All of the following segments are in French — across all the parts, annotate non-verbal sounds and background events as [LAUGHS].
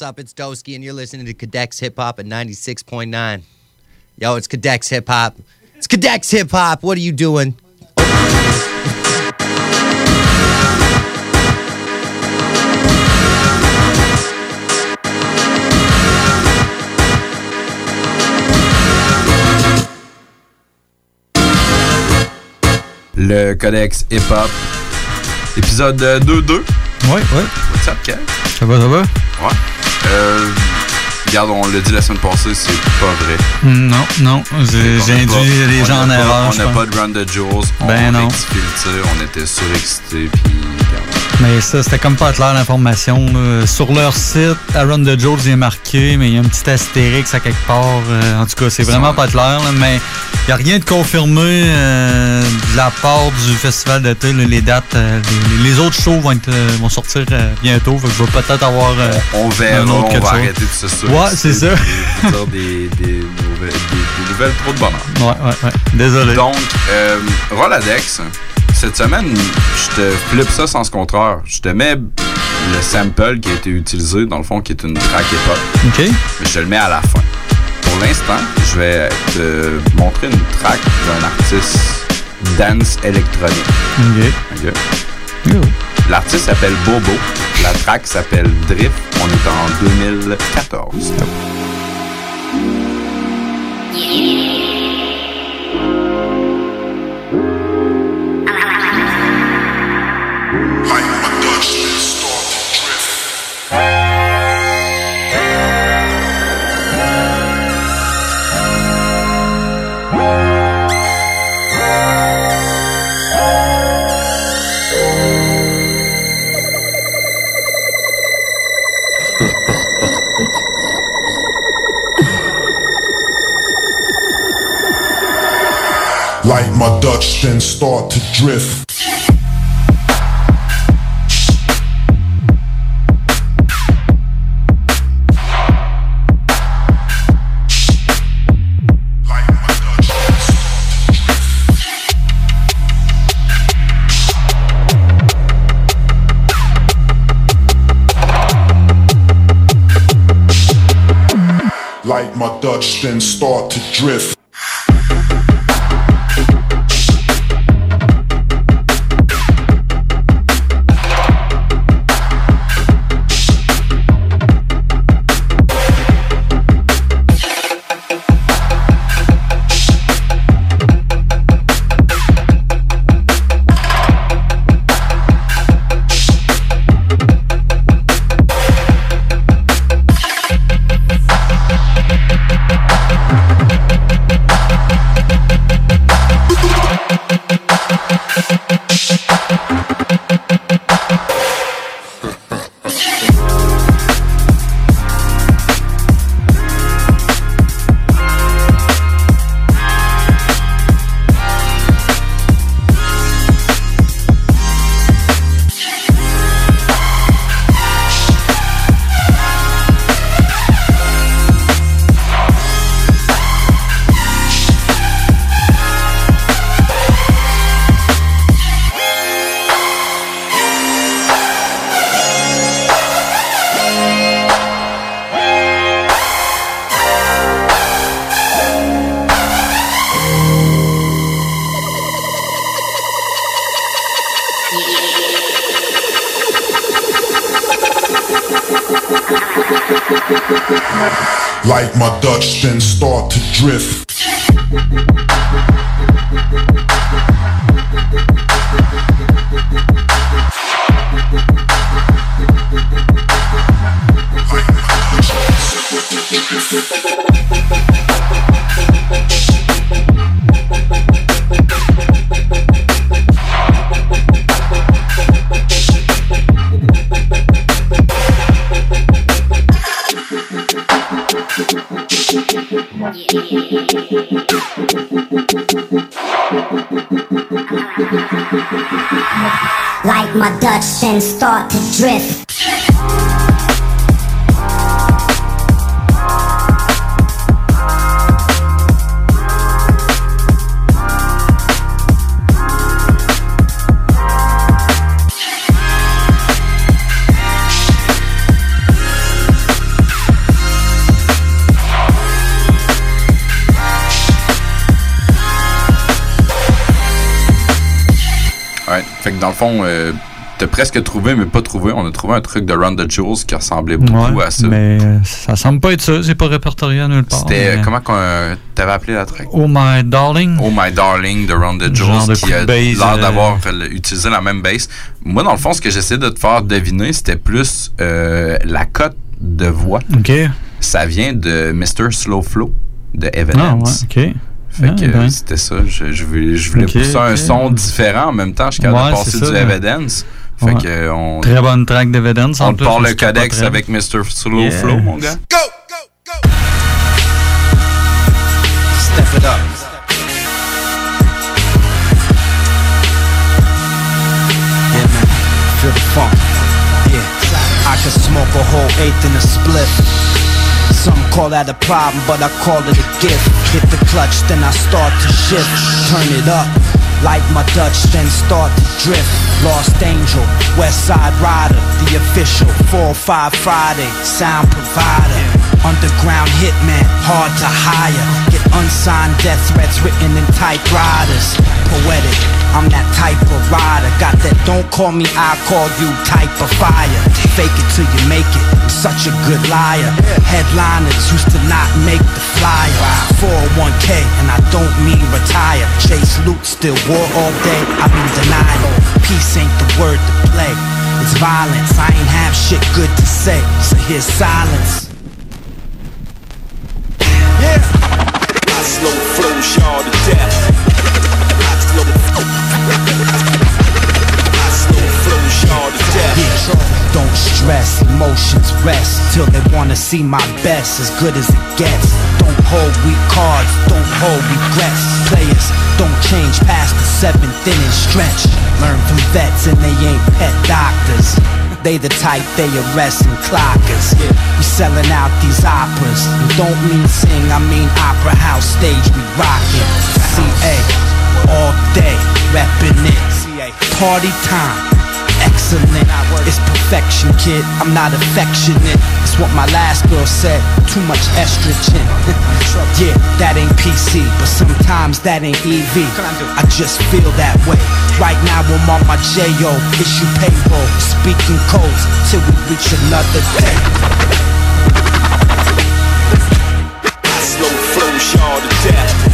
Yo, what's up? It's Doski, and you're listening to Cadex Hip Hop at 96.9. Yo, it's Cadex Hip Hop. It's Cadex Hip Hop. What are you doing? Le Codex Hip Hop. Épisode euh, 2-2. Ouais, ouais. What's up, Ken? Ça va, ça va? Ouais. Euh, regarde, on l'a dit la semaine passée, c'est pas vrai. Non, non. J'ai a induit les gens a en erreur. On n'a pas de Run the Jewels. Ben on non. rectifie le tir, on était surexcités, puis regarde. Mais ça, c'était comme pas clair l'information. Sur leur site, Aaron de Jones est marqué, mais il y a un petit astérix à quelque part. Euh, en tout cas, c'est vraiment pas clair. là, mais il n'y a rien de confirmé euh, de la part du festival d'été. Les dates, euh, les, les autres shows vont, être, vont sortir euh, bientôt. Fait que je vais peut-être avoir. On verra, Un autre on va chose. arrêter de se. Ouais, c'est ça. des, des, nouvelles, des- des nouvelles trop de bonheur. Ouais, ouais, ouais. Désolé. Donc, euh, Roladex, cette semaine, je te flippe ça sans ce contraire. Je te mets le sample qui a été utilisé, dans le fond, qui est une track hip-hop, OK. mais je te le mets à la fin. Pour l'instant, je vais te montrer une track d'un artiste dance électronique. OK. L'artiste s'appelle Bobo. La track s'appelle Drift. On est en 2014. Like Like my Dutch then start to drift. Like my Dutch then start to drift. Presque trouvé, mais pas trouvé. On a trouvé un truc de Run the Jewels qui ressemblait beaucoup Ouais, à ça. Mais ça semble pas être ça. C'est pas répertorié nulle part. C'était, euh, mais- comment qu'on, t'avais appelé la track? Oh my darling. Oh My Darling de Run the Jewels qui a l'air euh, d'avoir euh, utilisé la même bass. Moi, dans le fond, ce que j'essaie de te faire deviner, c'était plus euh, la cote de voix. OK. Ça vient de Mr. Slow Flow de Ah, ouais, Evidence. OK. Fait Ah, que ben. c'était ça. Je, je voulais, je voulais pousser un son différent en même temps. Je suis capable Ouais, de passer du Evidence. Fait Ouais. que euh, on, Très bonne track d'Evidence. en on te part le codex avec Mr. Slow Yeah. Flow, mon gars. Step it up. Yeah, man. Feel the funk. Yeah. I could smoke a whole eighth in a split. Some call that a problem, but I call it a gift. Hit the clutch, then I start to shift. Turn it up. Like my Dutch, then start to drift. Lost Angel, West Side Rider, the official 4-5 Friday, sound provider. Underground hitman, hard to hire. Get unsigned death threats written in typewriters. Poetic, I'm that type of rider. Got that don't call me, I call you type of fire. Fake it till you make it. I'm such a good liar. Headliners used to not make the flyer. 401k, and I don't mean retire. Chase loot, still war all day. I've been denial. Peace ain't the word to play. It's violence. I ain't have shit good to say. So here's silence. Yeah. I slow flow y'all to death. Don't stress, emotions rest till they wanna see my best, as good as it gets. Don't hold weak cards, don't hold regrets. Players don't change past the seventh inning stretch. Learn from vets and they ain't pet doctors. They the type they arrest and clockers. We selling out these operas. And don't mean sing, I mean opera house stage we rockin'. CA all day, reppin' it. Party time excellent. It's perfection, kid. I'm not affectionate. It's what my last girl said. Too much estrogen. [LAUGHS] yeah, that ain't PC, but sometimes that ain't EV. I just feel that way. Right now I'm on my J.O. issue payroll, speaking codes till we reach another day. Slow flow y'all to death.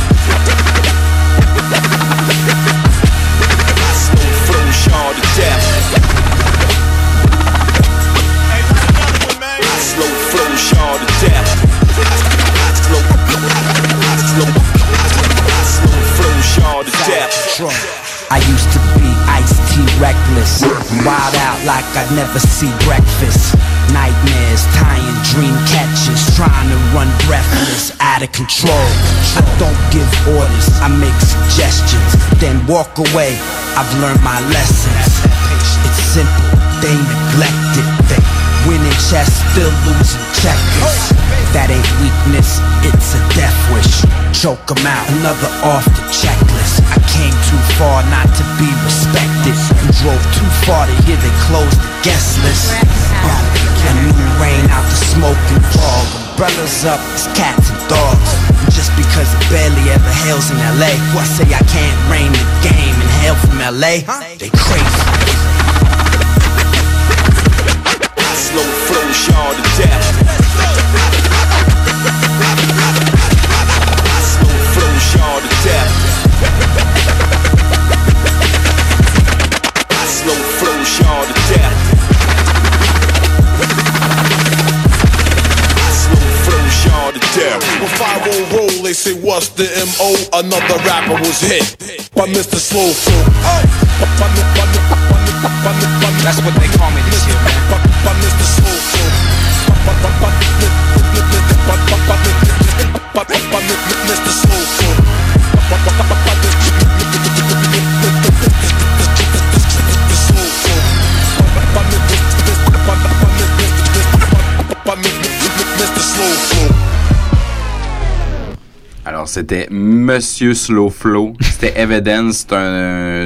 I used to be iced tea reckless. Wild out like I'd never see breakfast. Nightmares, tying dream catches. Trying to run breathless, out of control. I don't give orders, I make suggestions. Then walk away, I've learned my lessons. It's simple, they neglect it. They winning chess, still losing checkers. That ain't weakness, it's a death wish. Choke 'em out, another off the checklist. I came too far not to be respected. And drove too far to hear they closed the guest list. Uh, rain out the smoke and fog. Umbrellas up, it's cats and dogs. And just because it barely ever hails in LA, who I say I can't reign the game and hail from LA? They crazy. I slow flow y'all to death. I slow flow y'all to death. Say, What's the MO? Another rapper was hit by Mr. Slow Flow. That's what they call me this year, man. By Mr. Slow. Mr. Slow Alors, c'était Monsieur Slow Flow. C'était [LAUGHS] Evidence.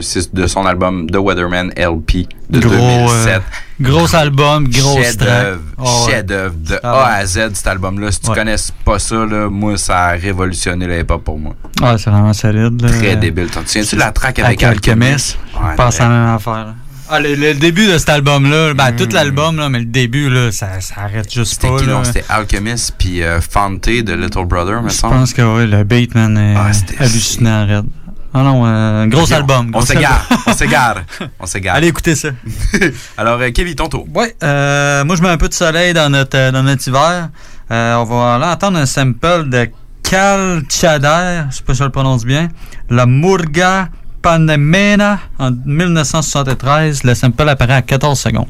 C'est de son album The Weatherman LP de Gros, 2007. euh, gros album, grosse track. Chef-d'œuvre, Oh, ouais. chef-d'œuvre de Ah A à Z cet album-là. Si tu Ouais. connais pas ça, là, moi ça a révolutionné le hip-hop pour moi. Ouais, c'est vraiment solide. là. Très débile. T'en souviens-tu de la track avec Alchemist. Ouais, Je pense à la même affaire. là. Ah, le, le début de cet album-là, ben, Hmm. tout l'album, là, mais le début, là, ça, ça arrête juste C'était pas. là. C'était Alchemist puis euh, Fante de Little Brother, me Je semble. pense que ouais, le beat, man, est Ah, hallucinant, raide. Ah non, euh, gros album. On s'égare, on [LAUGHS] s'égare, on s'égare. Allez écouter ça. [LAUGHS] Alors, euh, Kevin, ton tour. Ouais, euh, moi je mets un peu de soleil dans notre, euh, dans notre hiver. On va aller entendre un sample de Cal Chader, je sais pas si je le prononce bien, la Murga Pandemena en 1973. Le sample apparaît à 14 secondes.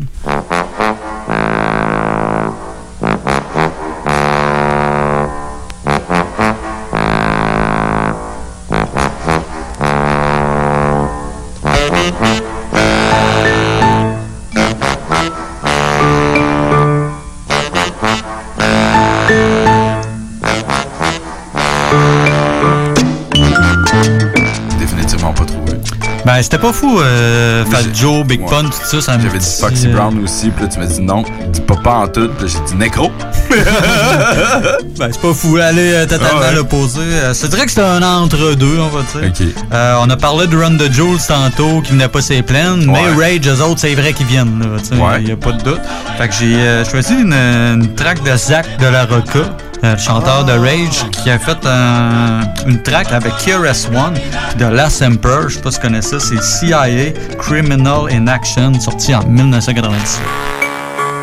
C'était pas fou, euh, Fat Joe, Big ouais. Pun, tout ça. ça me J'avais dit Foxy euh, Brown aussi, puis là tu m'as dit non, dis pas pas en tout, puis j'ai dit Necro. [LAUGHS] [LAUGHS] Ben, c'est pas fou, aller euh, totalement ouais. l'opposé. Euh, c'est vrai que c'était un entre-deux, on va dire. Euh, on a parlé de Run the Jules tantôt, qui venait pas ses plaines, mais. Rage, eux autres, c'est vrai qu'ils viennent, tu sais, Ouais. il y a pas de doute. Fait que j'ai euh, choisi une, une track de Zach de la Roca, euh, le chanteur de Rage, qui a fait un- une track avec KRS-One de Last Emperor, je sais pas si tu connais ça, c'est CIA Criminal in Action, sorti en 1997.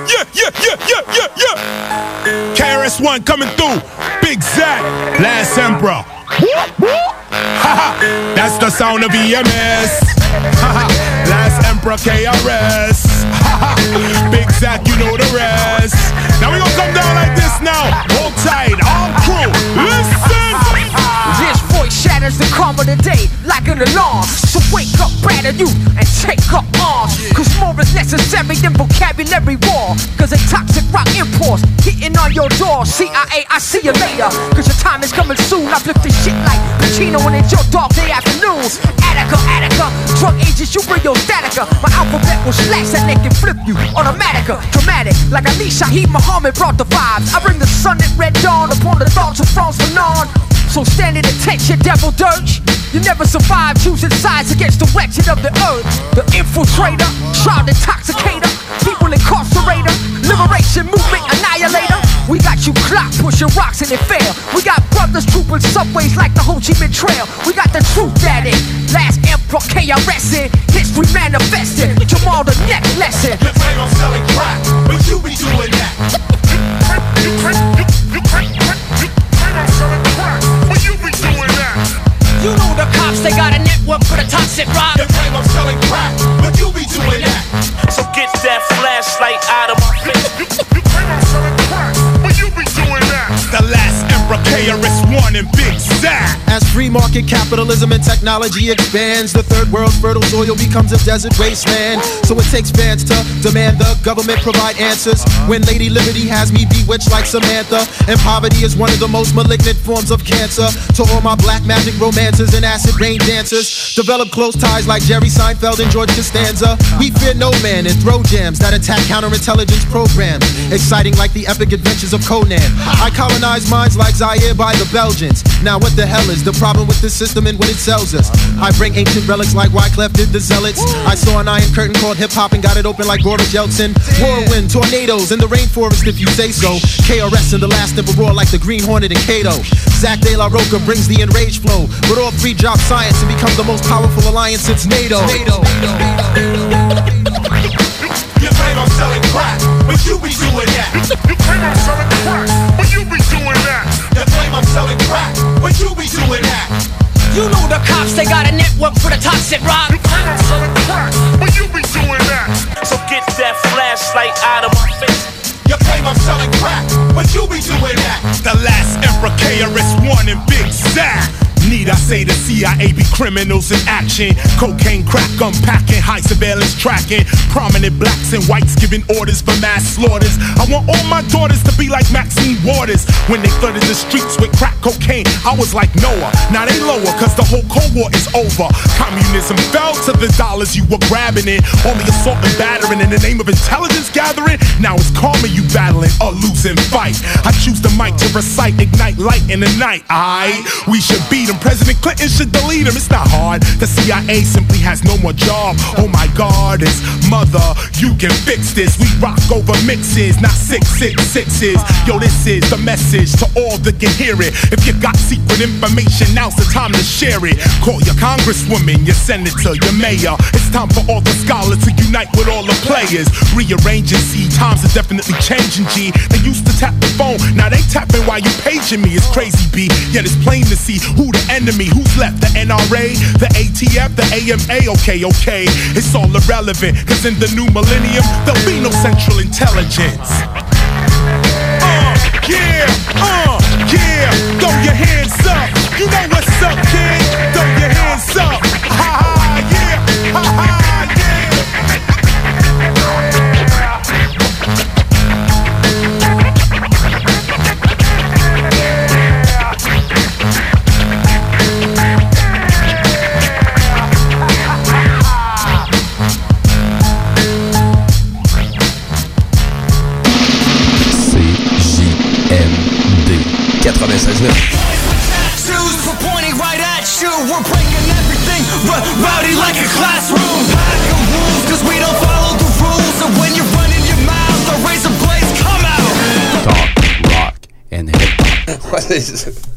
Yeah, yeah, yeah, yeah, yeah, yeah. KRS One coming through. Big Zach, Last Emperor. That's the sound of EMS. Last Emperor KRS. [LAUGHS] Big Zach, you know the rest. Now we gonna come down like this now. Hold tight, all crew. Listen. This voice shatters the calm of the day like an alarm. So wake up, batter you, and take up Cause more is necessary than vocabulary war. Cause a toxic rock imports hitting on your door. CIA, I see you later. Cause your time is coming soon. I flip this shit like Pacino when it's your dog day afternoon. Attica, Attica, drug agents, you bring your statica. My alphabet will slash that neck and flip you. Automatica, dramatic, like Ali Shaheed Muhammad brought the vibes. I bring the sun at red dawn upon the thoughts of France Fanon. So stand at attention, devil dirge. You never survive choosing sides against the wretched of the earth. The infiltrator, child intoxicator, people incarcerator, liberation movement annihilator. We got you clock pushing rocks and it fail. We got brothers trooping subways like the Ho Chi Minh Trail. We got the truth that it. Last emperor KRS in history manifested. Jamal the next lesson. You claim I'm selling crack, but you be doing that. [LAUGHS] cops, they got a network for the toxic rock. You claim I'm selling crack, but you be doing that. So get that flashlight out of Big Zach. As free market capitalism and technology expands, the third world's fertile soil becomes a desert wasteland. So it takes fans to demand the government provide answers. When Lady Liberty has me bewitched like Samantha, and poverty is one of the most malignant forms of cancer. To all my black magic romances and acid rain dancers, develop close ties like Jerry Seinfeld and George Costanza. We fear no man and throw jams that attack counterintelligence programs, exciting like the epic adventures of Conan. I colonize minds like Zaire by the Belgians. Now what the hell is the problem with the system and what it sells us? I bring ancient relics like Wyclef did the Zealots. I saw an iron curtain called hip hop and got it open like Boris Yeltsin. Whirlwind, tornadoes in the rainforest if you say so. KRS and the last emperor like the Green Hornet and Kato. Zach De La Roca brings the enraged flow, but all three drop science and become the most powerful alliance since NATO. You claim I'm selling crack, but you be doing that. You claim I'm selling crack, but you be doing that. You claim I'm selling crack, but you be doing that. You know the cops, they got a network for the toxic rock. You claim I'm selling crack, but you be doing that. So get that flashlight out of my face. You claim I'm selling crack, but you be doing that. The last emperor KRS-One and Big Zach. Need I say the CIA be criminals in action? Cocaine, crack, unpacking, high surveillance tracking. Prominent blacks and whites giving orders for mass slaughters. I want all my daughters to be like Maxine Waters. when they flooded the streets with crack cocaine. I was like Noah, now they lower cause the whole Cold War is over. Communism fell to the dollars you were grabbing it. Only assault and battering in the name of intelligence gathering. Now it's karma you battling a losing fight. I choose the mic to recite, ignite light in the night. Aight, we should beat President Clinton should delete him. It's not hard. The CIA simply has no more job. Oh my God, it's mother. You can fix this. We rock over mixes, not six six sixes. Yo, this is the message to all that can hear it. If you got secret information, now's the time to share it. Call your congresswoman, your senator, your mayor. It's time for all the scholars to unite with all the players. Rearrange and see times are definitely changing. G. They used to tap the phone, now they tapping while you paging me. It's crazy, B. Yet it's plain to see who the enemy, who's left. The NRA, the ATF, the AMA. Okay, okay, it's all irrelevant. Cause in the new millennium, there'll be no central intelligence. Uh, yeah, uh, yeah. Throw your hands up. You know what's up, kid. Throw your hands up. 96.9. Shoes for pointing right at you. We're breaking everything r- rowdy like a classroom. Pack of rules, cause we don't follow the rules. And when you're running your mouth, the razor blades come out. Talk, rock, and hip-hop. [LAUGHS]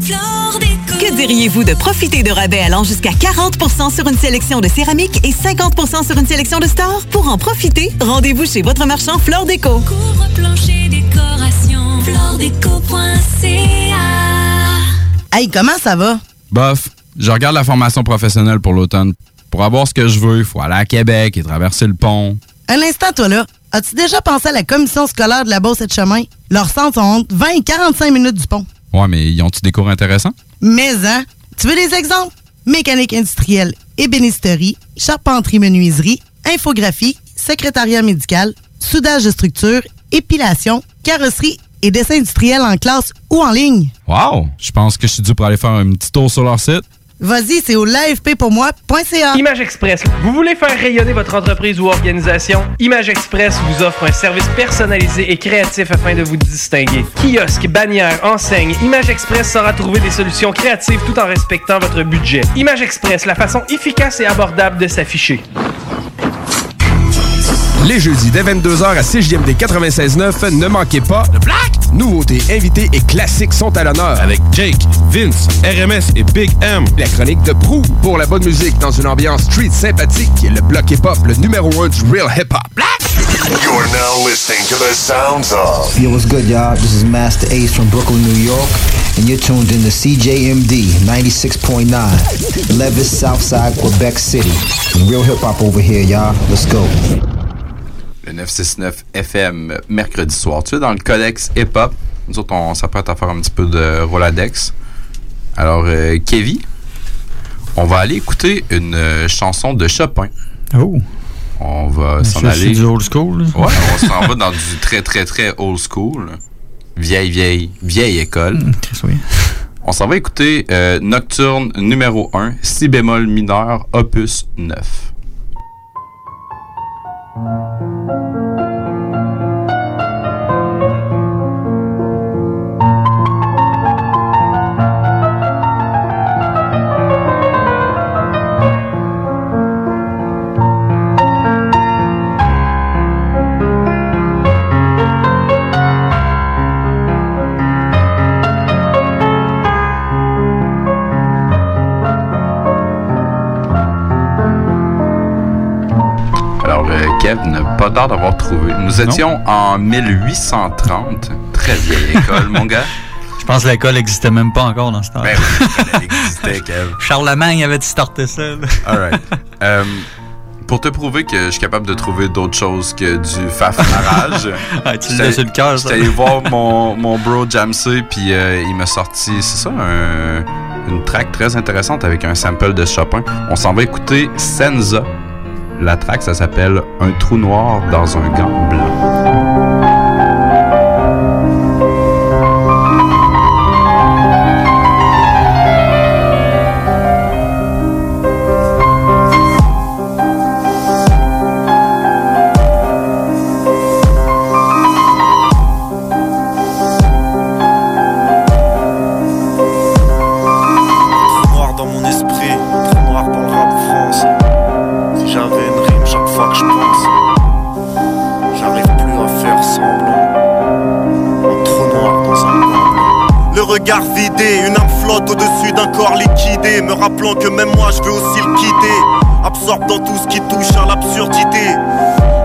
Que diriez-vous de profiter de rabais allant jusqu'à 40% sur une sélection de céramique et 50% sur une sélection de stores? Pour en profiter, rendez-vous chez votre marchand Flore Déco. Décoration, Hey, comment ça va? Bof, je regarde la formation professionnelle pour l'automne. Pour avoir ce que je veux, il faut aller à Québec et traverser le pont. Un instant, toi là. As-tu déjà pensé à la commission scolaire de la Beauce et de Chemin? Leurs centres sont entre 20 et 45 minutes du pont. Ouais, mais ils ont-tu des cours intéressants? Mais, hein? Tu veux des exemples? Mécanique industrielle, ébénisterie, charpenterie-menuiserie, infographie, secrétariat médical, soudage de structure, épilation, carrosserie et dessin industriel en classe ou en ligne. Wow! Je pense que je suis dû pour aller faire un petit tour sur leur site. Vas-y, c'est au l'afppourmoi.ca. Image Express. Vous voulez faire rayonner votre entreprise ou organisation? Image Express vous offre un service personnalisé et créatif afin de vous distinguer. Kiosque, bannière, enseigne, Image Express saura trouver des solutions créatives tout en respectant votre budget. Image Express, la façon efficace et abordable de s'afficher. Les jeudis dès 22h à CJMD 96.9, ne manquez pas de Black! Nouveautés, invités et classiques sont à l'honneur. Avec Jake, Vince, RMS et Big M. La chronique de Prou pour la bonne musique dans une ambiance street sympathique. Le bloc hip-hop, le numéro 1 du real hip-hop. You're now listening to the sounds of Yo, what's good, y'all? This is Master Ace from Brooklyn, New York, and you're tuned in to CJMD 96.9, Levis, Southside, Quebec City. Real hip hop over here, y'all. Let's go. Le 969 FM, mercredi soir. Tu es dans le Codex Hip Hop. Nous autres, on s'apprête à faire un petit peu de Roladex. Alors, euh, Kevin, on va aller écouter une euh, chanson de Chopin. Oh! On va s'en c'est aller. du old school. Ouais, on [LAUGHS] s'en va dans du très, très, très old school. Vieille, vieille, vieille école. On s'en va écouter euh, Nocturne numéro 1, Si bémol mineur, opus 9. Kev n'a pas l'air d'avoir trouvé. Nous étions en 1830. Très vieille [LAUGHS] école, mon gars. Je pense que l'école n'existait même pas encore dans ce temps. Ben oui, elle [LAUGHS] existait, Kev. Charlemagne avait starté ça. là. Alright. Euh, pour te prouver que je suis capable de trouver d'autres choses que du fafarage. [LAUGHS] Ah, tu l'as sur le cœur, ça. J'étais allé voir mon, mon bro Jamsey, puis euh, il m'a sorti, c'est ça, un- une track très intéressante avec un sample de Chopin. On s'en va écouter Senza. La track, ça s'appelle Un trou noir dans un gant blanc. Au-dessus d'un corps liquidé, me rappelant que même moi je veux aussi le quitter. Absorbe dans tout ce qui touche à l'absurdité.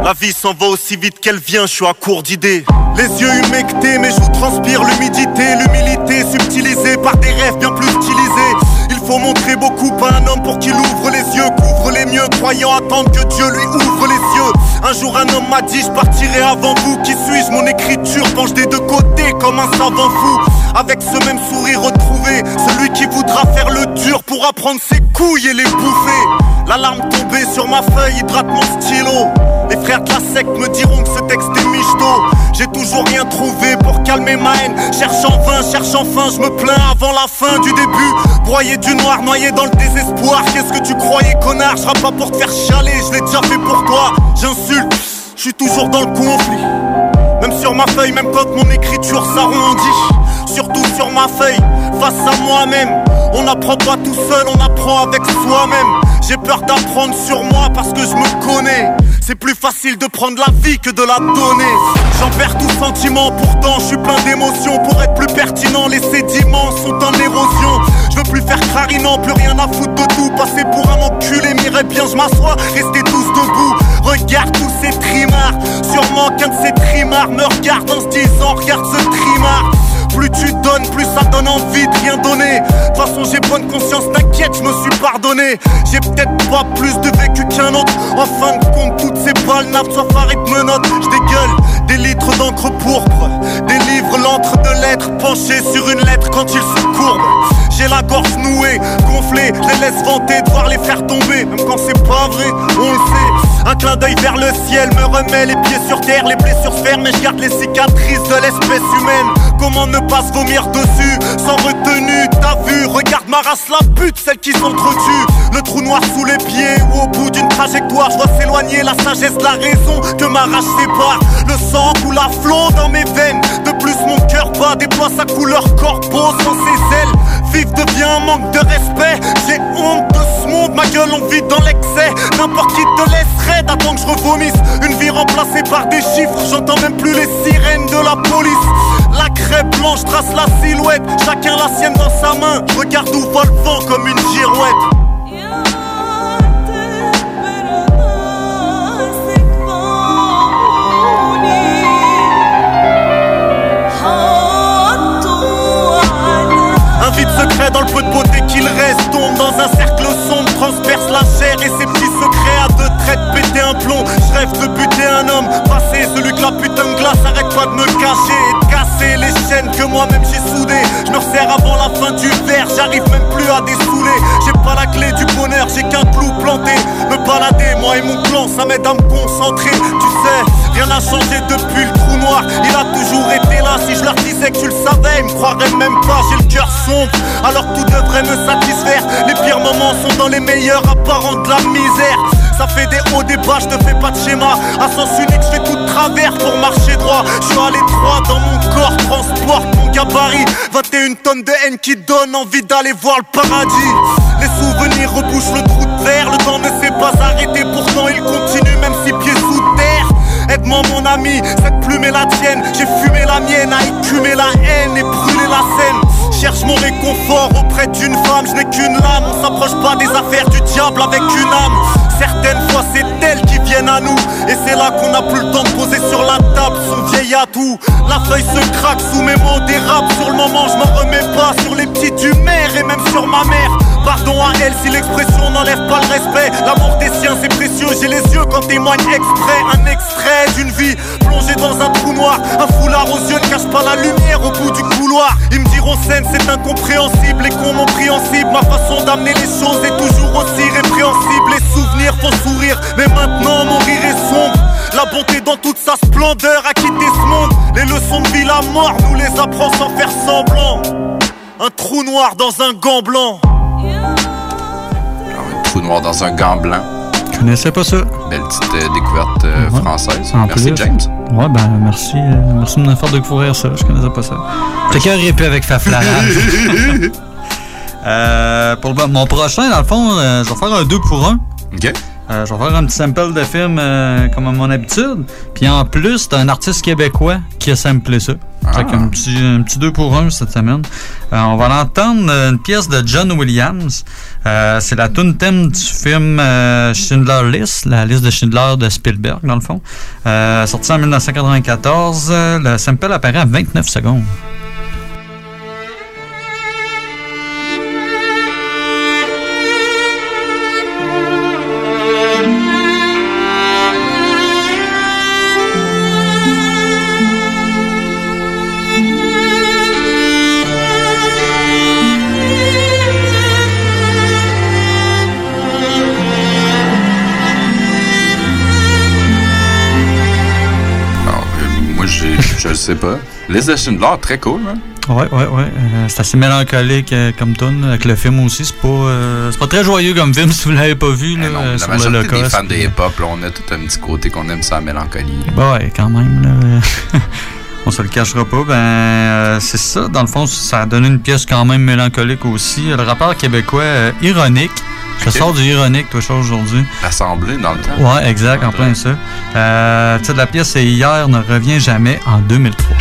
La vie s'en va aussi vite qu'elle vient, je suis à court d'idées. Les yeux humectés, mes joues transpirent l'humidité, l'humilité subtilisée par des rêves bien plus stylisés. Il faut montrer beaucoup à un homme pour qu'il ouvre les yeux, couvre les mieux, croyant attendre que Dieu lui ouvre les yeux. Un jour un homme m'a dit je partirai avant vous, qui suis-je? Mon écriture penche des deux côtés comme un savant fou. Avec ce même sourire retrouvé, celui qui voudra faire le dur pour apprendre ses couilles et les bouffer. La larme tombée sur ma feuille hydrate mon stylo. Les frères de la secte me diront que ce texte est michto. J'ai toujours rien trouvé pour calmer ma haine. Cherche en vain, cherche enfin, je me plains avant la fin du début. Broyé du noir, noyé dans le désespoir. Qu'est-ce que tu croyais, connard? Je pas pour te faire chialer, je l'ai déjà fait pour toi. J'insulte, je suis toujours dans le conflit. Même sur ma feuille, même quand mon écriture s'arrondit. Sur ma feuille, face à moi-même. On n'apprend pas tout seul, on apprend avec soi-même. J'ai peur d'apprendre sur moi parce que je me connais. C'est plus facile de prendre la vie que de la donner. J'en perds tout sentiment, pourtant je suis plein d'émotions. Pour être plus pertinent, les sédiments sont en érosion. Je veux plus faire clarinant, plus rien à foutre de tout. Passer pour un enculé, m'irait bien, je m'assois, restez tous debout. Regarde tous ces trimards, sûrement qu'un de ces trimards me regarde en se disant, regarde ce trimard. Plus tu donnes, plus ça donne envie de rien donner. De toute façon, j'ai bonne conscience, t'inquiète, je me suis pardonné. J'ai peut-être pas plus de vécu qu'un autre. En fin de compte, toutes ces balles nappes, soit et me note. Je dégueule des litres d'encre pourpre, des livres, l'encre de lettres, penché sur une lettre quand il se courbe. J'ai la gorge nouée, gonflée, les laisse vanter, devoir les faire tomber. Même quand c'est pas vrai, on le sait. Un clin d'œil vers le ciel me remet les pieds sur terre, les blessures se ferment, mais je garde les cicatrices de l'espèce humaine. Comment ne pas se vomir dessus, sans retenue, t'as vu, regarde ma race la pute, celle qui s'entretue. Le trou noir sous les pieds ou au bout d'une trajectoire, je vois s'éloigner la sagesse, la raison que ma rage sépare. Sang coule à flot dans mes veines, de plus mon cœur bat, déploie sa couleur corpo sans ses ailes. Vivre devient un manque de respect, j'ai honte de ce monde, ma gueule on vit dans l'excès. N'importe qui te laisserait d'attendre que je revomisse. Une vie remplacée par des chiffres, j'entends même plus les sirènes de la police. La crêpe blanche trace la silhouette, chacun la sienne dans sa main. Regarde où va le vent comme une girouette. Dans le peu de beauté qu'il reste. Tombe dans un cercle sombre, transperce la chair Et ses petits secrets à deux traits de péter un plomb. Je rêve de buter un homme, passer celui que la putain de glace Arrête pas de me cacher casser les chaînes que moi-même j'ai soudées. Je me resserre avant la fin du verre, j'arrive même plus à dessouler. J'ai pas la clé du bonheur, j'ai qu'un clou planté. Me balader, moi et mon clan, ça m'aide à me concentrer. Tu sais, rien n'a changé depuis le trou noir. Il a toujours été là, si je leur disais que tu le savais Ils me croiraient même pas, j'ai le cœur sombre. Alors tout devrait me satisfaire. Les pires moments sont dans les meilleurs apparents de la misère. Ça fait des hauts, des bas, je te fais pas de schéma. À sens unique, je fais tout de travers pour marcher droit. Je suis à l'étroit dans mon corps, transporte mon gabarit. 21 tonnes de haine qui donne envie d'aller voir le paradis. Les souvenirs rebouchent le trou de verre Le temps ne s'est pas arrêté, pourtant il continue même si pieds sous terre. Aide-moi mon ami, cette plume est la tienne. J'ai fumé la mienne, à écumer la haine et brûler la scène. Cherche mon réconfort auprès d'une femme, je n'ai qu'une lame. On s'approche pas des affaires du diable avec une âme. Certaines fois c'est elles qui viennent à nous. Et c'est là qu'on n'a plus le temps de poser sur la table son vieil atout. La feuille se craque sous mes mots dérapent Sur le moment je m'en remets pas Sur les petites humeurs et même sur ma mère. Pardon à elle si l'expression n'enlève pas le respect. L'amour des siens c'est précieux. J'ai les yeux quand témoigne exprès. Un extrait d'une vie plongée dans un trou noir. Un foulard aux yeux ne cache pas la lumière au bout du couloir. Ils me diront scène c'est incompréhensible. En cible. Ma façon d'amener les choses est toujours aussi répréhensible. Les souvenirs font sourire Mais maintenant mon rire est sombre La bonté dans toute sa splendeur a quitté ce monde Les leçons de vie la mort nous les apprend sans faire semblant Un trou noir dans un gant blanc Trou noir dans un gant blanc. Je connaissais pas ça? Belle petite euh, découverte euh, Ouais. française. En Merci, plus. James. Ouais, ben merci. euh, merci de me faire découvrir ça. Je connaissais pas ça. T'es cœur plus avec Faflarage. [LAUGHS] euh, pour le- mon prochain, dans le fond, euh, je vais faire un 2 pour 1. OK. Euh, je vais faire un petit sample de film euh, comme à mon habitude. Puis en plus, c'est un artiste québécois qui a samplé ça. Fait qu'un petit, un petit 2 pour 1 cette semaine. Euh, on va entendre une pièce de John Williams. C'est la tune thème du film Schindler List, la liste de Schindler de Spielberg, dans le fond. Sorti en 1994. Euh, Le sample apparaît à 29 secondes. Sais pas. De Schindler, très cool, hein? Ouais, ouais, ouais. Euh, c'est assez mélancolique euh, comme tune. Avec le film aussi, c'est pas, euh, c'est pas très joyeux comme film [LAUGHS] si vous l'avez pas vu. Là, euh, La sur majorité des l'Holocauste. fans de hip-hop, là, on a tout un petit côté qu'on aime ça, la mélancolie. Bah ouais, quand même. Là. [LAUGHS] On se le cachera pas. Ben, c'est ça. Dans le fond, ça a donné une pièce quand même mélancolique aussi. Le rappeur québécois Ironique. Je Ok. sors du Ironique, toi, chose aujourd'hui. L'Assemblée, dans le temps. Ouais, exact, en plein ça. Euh, tu sais, la pièce, c'est Hier ne revient jamais en 2003.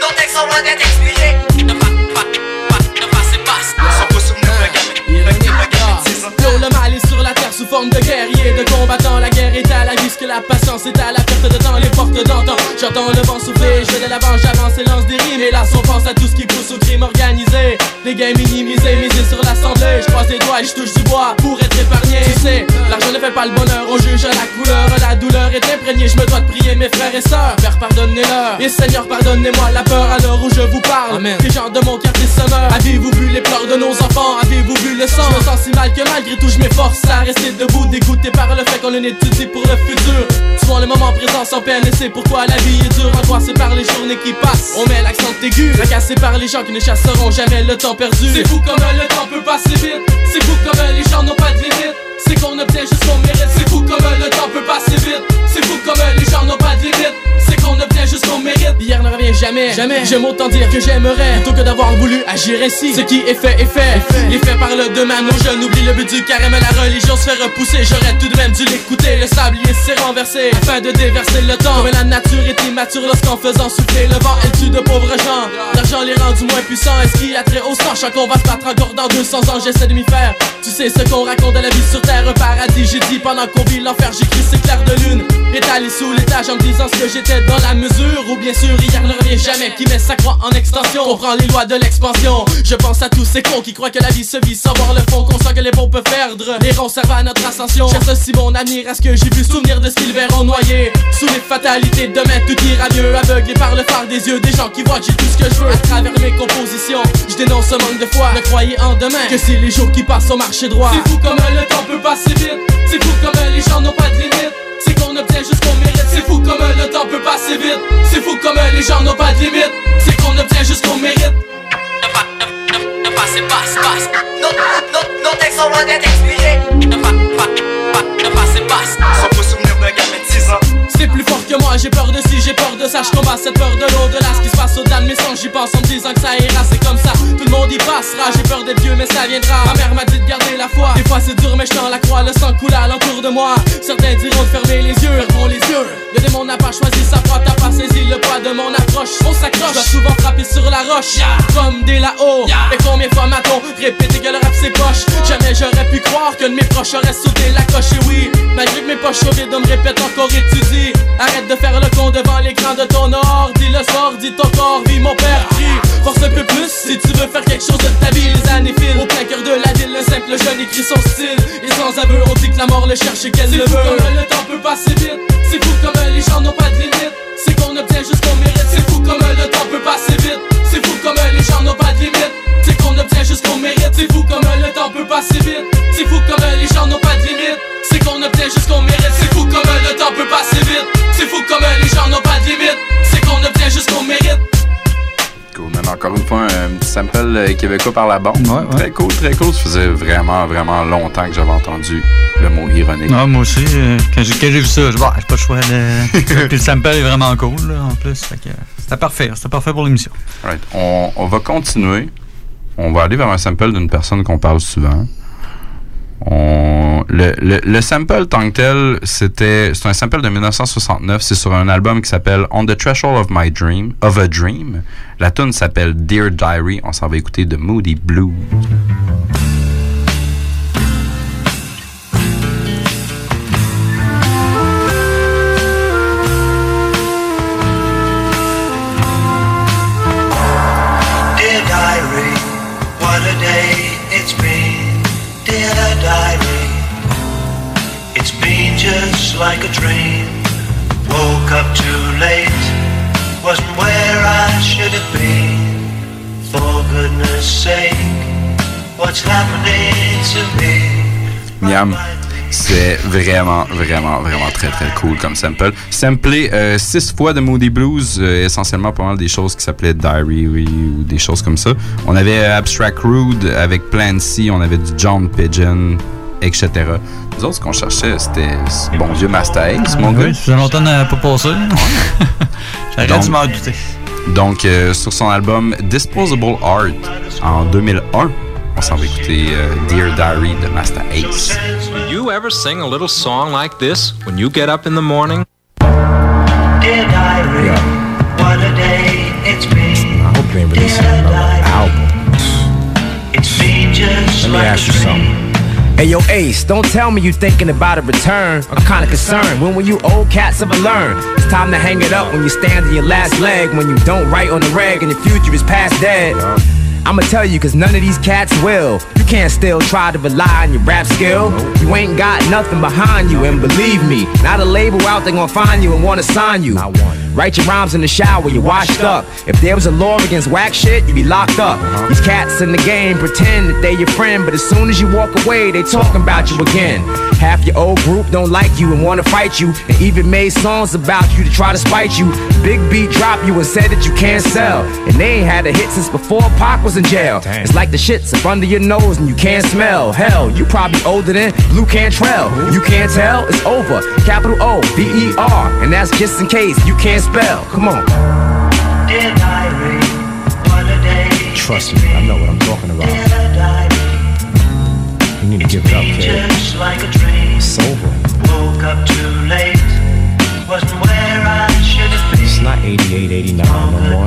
Nos textes sont loin d'être expirés. Ne pas, pas, pas, ne passe et passe. Sans souvenir Yo, le mal est sur la terre sous forme de guerrier, de combattant. La que la patience est à la perte de temps, les portes d'antan. J'entends le vent souffler, je vais de l'avant, j'avance et lance des rimes. Et là, on pense à tout ce qui pousse au crime organisé. Les gains minimisés, misés sur l'assemblée. Je croise les doigts et je touche du bois pour être épargné. Tu sais, l'argent ne fait pas le bonheur, on juge la couleur. La douleur est imprégnée, je me dois de prier mes frères et sœurs. Père, pardonnez-leur. Et Seigneur, pardonnez-moi la peur à l'heure où je vous parle. Les gens de mon quartier sonneur. Avez-vous vu les pleurs de nos enfants? Avez-vous vu le sang? Je me sens si mal que malgré tout, je m'efforce à rester debout, dégoûté par le fait qu'on en étudie pour le futur. Souvent le moment présent sans peine, c'est pourquoi la vie est dure? Angoissé par les journées qui passent. On met l'accent aigu, fracassé par les gens qui ne chasseront jamais le temps perdu. C'est fou comme le temps peut passer vite. C'est fou comme les gens n'ont pas de limite. C'est qu'on obtient juste qu'on mérite. C'est fou comme le temps peut passer vite. C'est fou comme les gens n'ont pas de limite. Qu'on obtient juste qu'on mérite. Hier ne revient jamais. Jamais. J'aime autant dire que j'aimerais. Plutôt que d'avoir voulu agir ainsi. Ce qui est fait est fait. Les faits parlent d'eux-mêmes. Nos jeunes oublient le but du carême. La religion se fait repousser. J'aurais tout de même dû l'écouter. Le sablier s'est renversé. Afin de déverser le temps. Mais la nature est immature lorsqu'en faisant souffler le vent, elle tue de pauvres gens. L'argent les rend du moins puissants. Est-ce qu'il y a très haut sang? Chaque on va se battre encore dans 200 ans. J'essaie de m'y faire. Tu sais ce qu'on raconte de la vie sur terre. Un paradis, j'ai dit pendant qu'on vit l'enfer. J'écris c'est clair de lune. Étalé sous l'étage en me disant ce que j'étais dans la mesure. Ou bien sûr, hier ne revient jamais. Qui met sa croix en extension. Comprend les lois de l'expansion. Je pense à tous ces cons qui croient que la vie se vit sans voir le fond. Qu'on sent que les bons peuvent perdre. Les ronds servent à notre ascension. J'associe mon avenir à ce que j'ai vu. Souvenir de ce qu'ils verront noyé. Sous les fatalités de demain, tout ira mieux. Aveuglé par le phare des yeux. Des gens qui voient que j'ai tout ce que je veux. À travers mes compositions, je dénonce ce manque de foi. Ne croyez en demain que c'est les jours qui passent au marché droit. C'est fou comme le temps peut passer vite. C'est fou comme les gens n'ont pas de limite. C'est qu'on obtient juste qu'on mérite. C'est fou vite. C'est fou comme les gens n'ont pas de limite. C'est qu'on obtient juste qu'on mérite. Ne passe et passe, passe. Nos, nos, nos textes sont loin d'être expirés. Ne pas, pas, pas, ne passe passe. Sans vos souvenirs d'un gamin de 6 ans. C'est plus fort que moi, j'ai peur de ci, j'ai peur de ça, je combat cette peur de l'au-delà. Ce qui se passe au-delà de mes sens, j'y pense en me disant que ça ira, c'est comme ça. Tout le monde y passera, j'ai peur d'être vieux, mais ça viendra. Ma mère m'a dit de garder la foi. Des fois c'est dur, mais je tends la croix, le sang coule alentour de moi. Certains diront de fermer les yeux, fermons les yeux. Le démon n'a pas choisi sa proie, t'as pas saisi le poids de mon approche. On s'accroche, je dois souvent frapper sur la roche. Comme des là-haut. Et combien de fois m'a-t-on répété que le rap c'est poche? Jamais j'aurais pu croire que de mes proches auraient sauté la coche. Et oui, malgré que mes poches au vide, répète encore étudie. Arrête de faire le con devant l'écran de ton ordi le soir, dis ton corps, vie mon père crie. Force un peu plus si tu veux faire quelque chose de ta vie, les années filent. Au plein cœur de la ville, le simple jeune écrit son style. Et sans aveu, on dit que la mort le cherche et qu'elle le veut. Comme le temps peut passer vite, c'est fou comme les gens n'ont pas de limite. C'est qu'on obtient juste qu'on mérite, c'est fou comme le temps peut passer vite. C'est fou comme les gens n'ont pas de limite. C'est qu'on obtient juste qu'on mérite, c'est fou comme le temps peut passer vite. C'est fou comme les gens n'ont Encore une fois, un petit sample euh, québécois par la bande. Très cool, très cool. Ça faisait vraiment, vraiment longtemps que j'avais entendu le mot ironique. Non, moi aussi, euh, quand j'ai vu ça, je j'ai pas le choix de. Puis [LAUGHS] le sample est vraiment cool, là, en plus. Euh, c'était parfait, c'était parfait pour l'émission. Right. On, on va continuer. On va aller vers un sample d'une personne qu'on parle souvent. Le, le, le sample tant que tel, c'était c'est un sample de 1969. C'est sur un album qui s'appelle On the Threshold of My Dream, of a Dream. La tune s'appelle Dear Diary. On s'en va écouter de Moody Blue. Like a dream. Woke up too late, wasn't where I should have been. For goodness sake, what's happening to me? Miam. C'est vraiment, vraiment, vraiment très, très cool comme sample. Samplé euh, six fois de Moody Blues, euh, essentiellement pas mal des choses qui s'appelaient Diary ou des choses comme ça. On avait Abstract Rude avec Plan C, on avait du John Pigeon, etc. Nous autres, ce qu'on cherchait, c'était ce bon vieux Master Ace, mon gars. Oui, ça fait longtemps qu'on n'a pas passé. [LAUGHS] J'aurais Donc- dû m'en douter. Donc, euh, sur son album Disposable Art en 2001, on s'en va écouter euh, Dear Diary de Master Ace. Do you ever sing a little song like this when you get up in the morning? Dear diary, what a day it's been. I hope you ain't releasing another album. It's been just Let me like ask a you something. Hey yo Ace, don't tell me you thinking about a return. I'm kinda concerned. When will you old cats ever learn? It's time to hang it up when you stand on your last leg. When you don't write on the reg and your future is past dead. I'ma tell you, cause none of these cats will. You can't still try to rely on your rap skill. You ain't got nothing behind you, and believe me, not a label out there gonna find you and wanna sign you. Write your rhymes in the shower, you're washed up. If there was a law against whack shit, you'd be locked up. Uh-huh. These cats in the game pretend that they your friend, but as soon as you walk away, they talking about you again. Half your old group don't like you and wanna fight you, and even made songs about you to try to spite you. Big B dropped you and said that you can't sell, and they ain't had a hit since before Pac was in jail. It's like the shit's up under your nose and you can't smell. Hell, you probably older than Blue Cantrell. You can't tell, it's over. Capital O V E R, and that's just in case you can't spell. Come on. Dear diary, what a day Trust me, I know what I'm talking about. You need to give it up, kid. just like. It's. Woke up too late, wasn't where I should have been. It's not 88, 89 no more.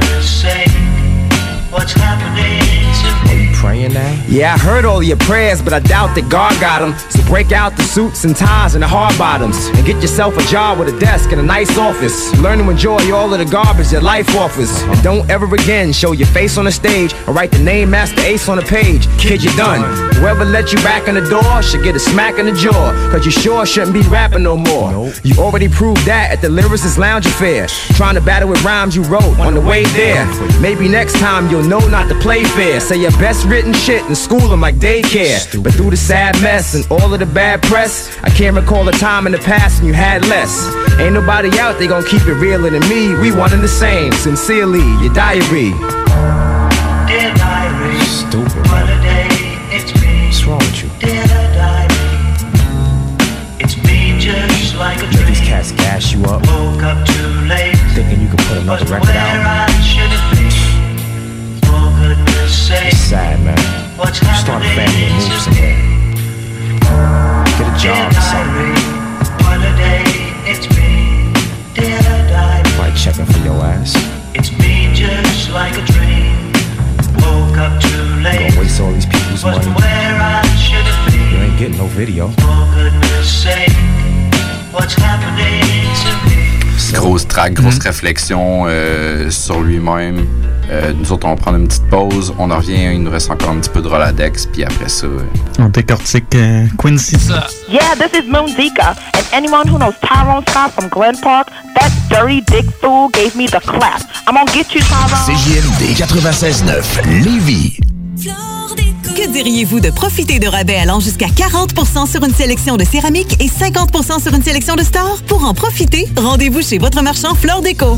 What's happening to Are you praying now? Yeah, I heard all your prayers, but I doubt that God got them. So break out the suits and ties and the hard bottoms and get yourself a job with a desk and a nice office. Learn to enjoy all of the garbage that life offers. And don't ever again show your face on the stage or write the name Master Ace on the page. Kid, you're done. Whoever let you back in the door should get a smack in the jaw. Cause you sure shouldn't be rapping no more. You already proved that at the Lyricist Lounge Affair. Trying to battle with rhymes you wrote on the way there. Maybe next time you'll know not to play fair. Say your best written shit and school them like daycare. But through the sad mess and all of the bad press, I can't recall a time in the past when you had less. Ain't nobody out there gonna keep it realer than me. We one and the same. Sincerely, your diary. Dear diary, Stupid. what a day it's been. What's wrong with you? Dear diary, it's been just like a dream. guys gas you up, Woke up too late. thinking you could put another Was record where out. Sad, man. Start a family and move somewhere. Get a job or something. diary, what a day it's been. Dear diary, Like checking for your ass. it's been just like a dream. Woke up too late. gonna waste all these people's money. where I should have been. You ain't getting no video. For goodness sake, what's happening to me? Grosse track, grosse réflexion euh, sur lui-même. Euh, nous autres, on va prendre une petite pause. On en revient. Il nous reste encore un petit peu de Roladex. Puis après ça, euh, On décortique euh, Quincy. Yeah, this is Moon Zika, and anyone who knows Tyrone Scott from Glen Park, that dirty dick fool gave me the clap. I'm gonna get you, Tyrone. CJMD 96.9 Lévis. Que diriez-vous de profiter de rabais allant jusqu'à 40% sur une sélection de céramique et 50% sur une sélection de stores? Pour en profiter, rendez-vous chez votre marchand Flore Déco.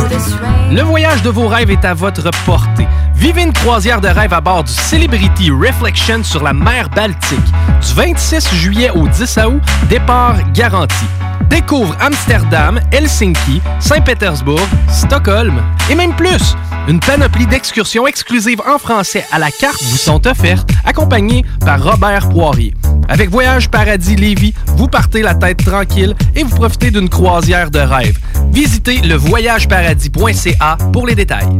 Le voyage de vos rêves est à votre portée. Vivez une croisière de rêve à bord du Celebrity Reflection sur la mer Baltique. Du 26 juillet au 10 août, départ garanti. Découvre Amsterdam, Helsinki, Saint-Pétersbourg, Stockholm et même plus. Une panoplie d'excursions exclusives en français à la carte vous sont offertes, accompagnées par Robert Poirier. Avec Voyage Paradis Lévis, vous partez la tête tranquille et vous profitez d'une croisière de rêve. Visitez le voyageparadis.ca pour les détails.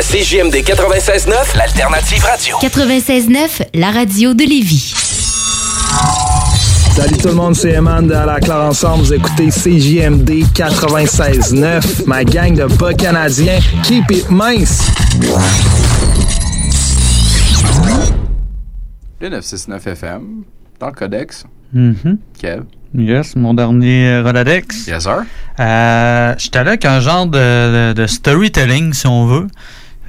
À CJMD 96.9, l'alternative radio. 96.9, la radio de Lévis. Salut tout le monde, c'est Eman de la Claire Ensemble. Vous écoutez CJMD 96.9, ma gang de bas canadiens. Keep it mince! le 969 FM, dans le Codex. Mhm. Kev. Yes, mon dernier euh, Roladex. Yes, sir. Euh, J'étais allé avec un genre de, de- de storytelling, si on veut.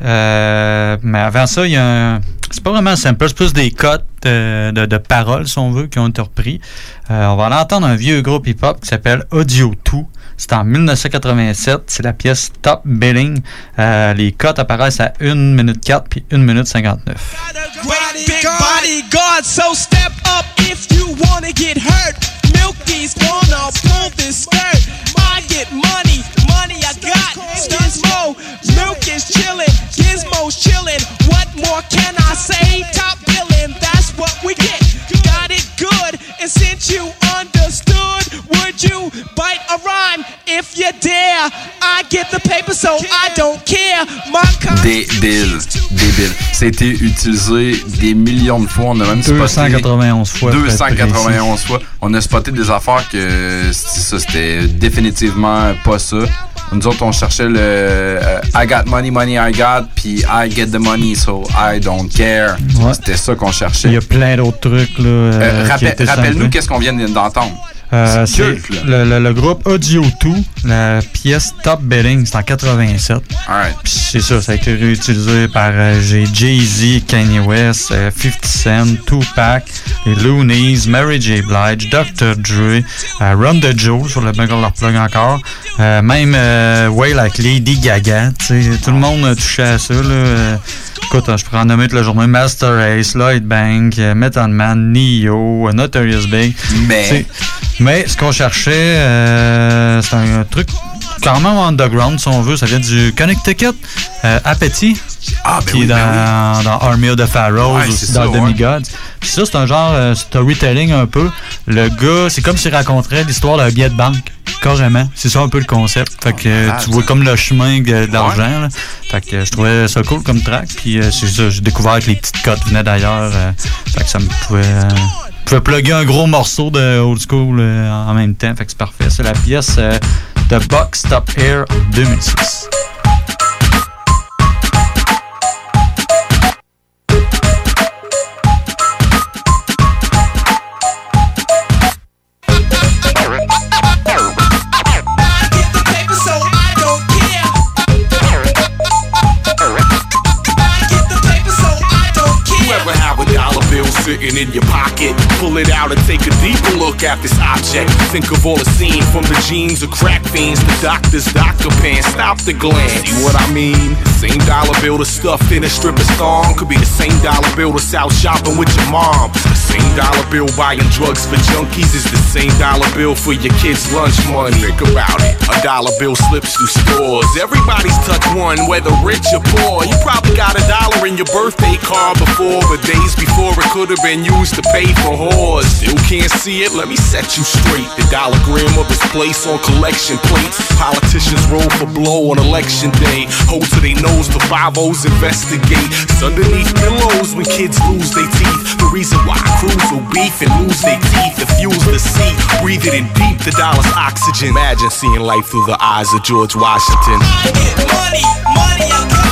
Euh, mais avant ça, il y a un. C'est pas vraiment un sample, c'est plus des cotes de paroles, si on veut, qui ont été repris. Euh, on va aller entendre un vieux groupe hip-hop qui s'appelle Audio 2. C'est en 1987. C'est la pièce Top Billing. Euh, les cotes apparaissent à 1 minute 4 puis 1 minute 59. Big bodyguard, so step up if you wanna get hurt. Milky's gonna pull this skirt. I get money, money I got. Gizmo, Milk is chillin', Gizmo's chillin'. What more can I say? Top billin', that's what we get. Got it good, and since you understood, would you bite a rhyme? If you dare? I get the paper, so I don't care. My Débile. Débile. Ça a été utilisé des millions de fois. On a même spoté. 291 fois, pour être 291 fois. On a spoté des affaires que c'était ça, c'était définitivement pas ça. Nous autres, on cherchait le euh, I got money, money I got, puis I get the money, so I don't care. Ouais. C'était ça qu'on cherchait. Il y a plein d'autres trucs. Là, euh, Euh, rappel- Rappelle-nous qu'est-ce qu'on vient d'entendre. Euh, C'est le, le- le groupe Audio 2, la pièce Top Billing, c'est en 87. Puis c'est ça, ça a été réutilisé par euh, Jay-Z, Kanye West, euh, 50 Cent, Tupac, les Loonies, Mary J. Blige, Dr. Dre, euh, Run the Joe, sur le Bungle leur plug encore, euh, même euh, Way Like Lady Gaga, tout le monde a touché à ça. Là, euh, Écoute, je pourrais en nommer toute la journée. Master Race, Lloyd Bank, euh, Method Man, Neo, euh, Notorious Big. Mais- mais ce qu'on cherchait, euh, c'est un, truc quand même underground, si on veut. Ça vient du Connecticut. Euh, Appetit. qui est dans, dans Army of the Pharaohs, Ouais, aussi dans. Demigods. Puis ça, c'est un genre euh, storytelling un peu. Le gars, c'est comme s'il raconterait l'histoire d'un billet de banque. Carrément. C'est ça un peu le concept. Fait que euh, Ah, tu vois comme le chemin de, de l'argent. là. Fait que euh, je trouvais ça cool comme track. Puis euh, c'est ça, j'ai découvert que les petites cotes venaient d'ailleurs. fait que ça me pouvait, euh, pouvait plugger un gros morceau de old school euh, en même temps. Fait que c'est parfait. C'est la pièce euh, de Box Top Air 2006. You ever have a dollar bill sitting in your pocket? Pull it out and take a deeper look at this object. Think of all the scene from the jeans of crack fiends, the doctor's doctor pants. Stop the glance. See what I mean? Same dollar bill that's stuffed in a stripper's thong could be the same dollar bill that's out shopping with your mom. Same dollar bill buying drugs for junkies is the same dollar bill for your kids' lunch money. Think about it. A dollar bill slips through stores. Everybody's touched one, whether rich or poor. You probably got a dollar in your birthday card before, but days before it could have been used to pay for whores. Still can't see it? Let me set you straight. The dollar gram of its place on collection plates. Politicians roll for blow on election day. Hold to their nose, the 5-0s investigate. It's underneath pillows when kids lose their teeth. The reason why crews will beef and lose their teeth. Diffuse the sea, breathe it in deep. The dollar's oxygen. Imagine seeing life through the eyes of George Washington. Money, money I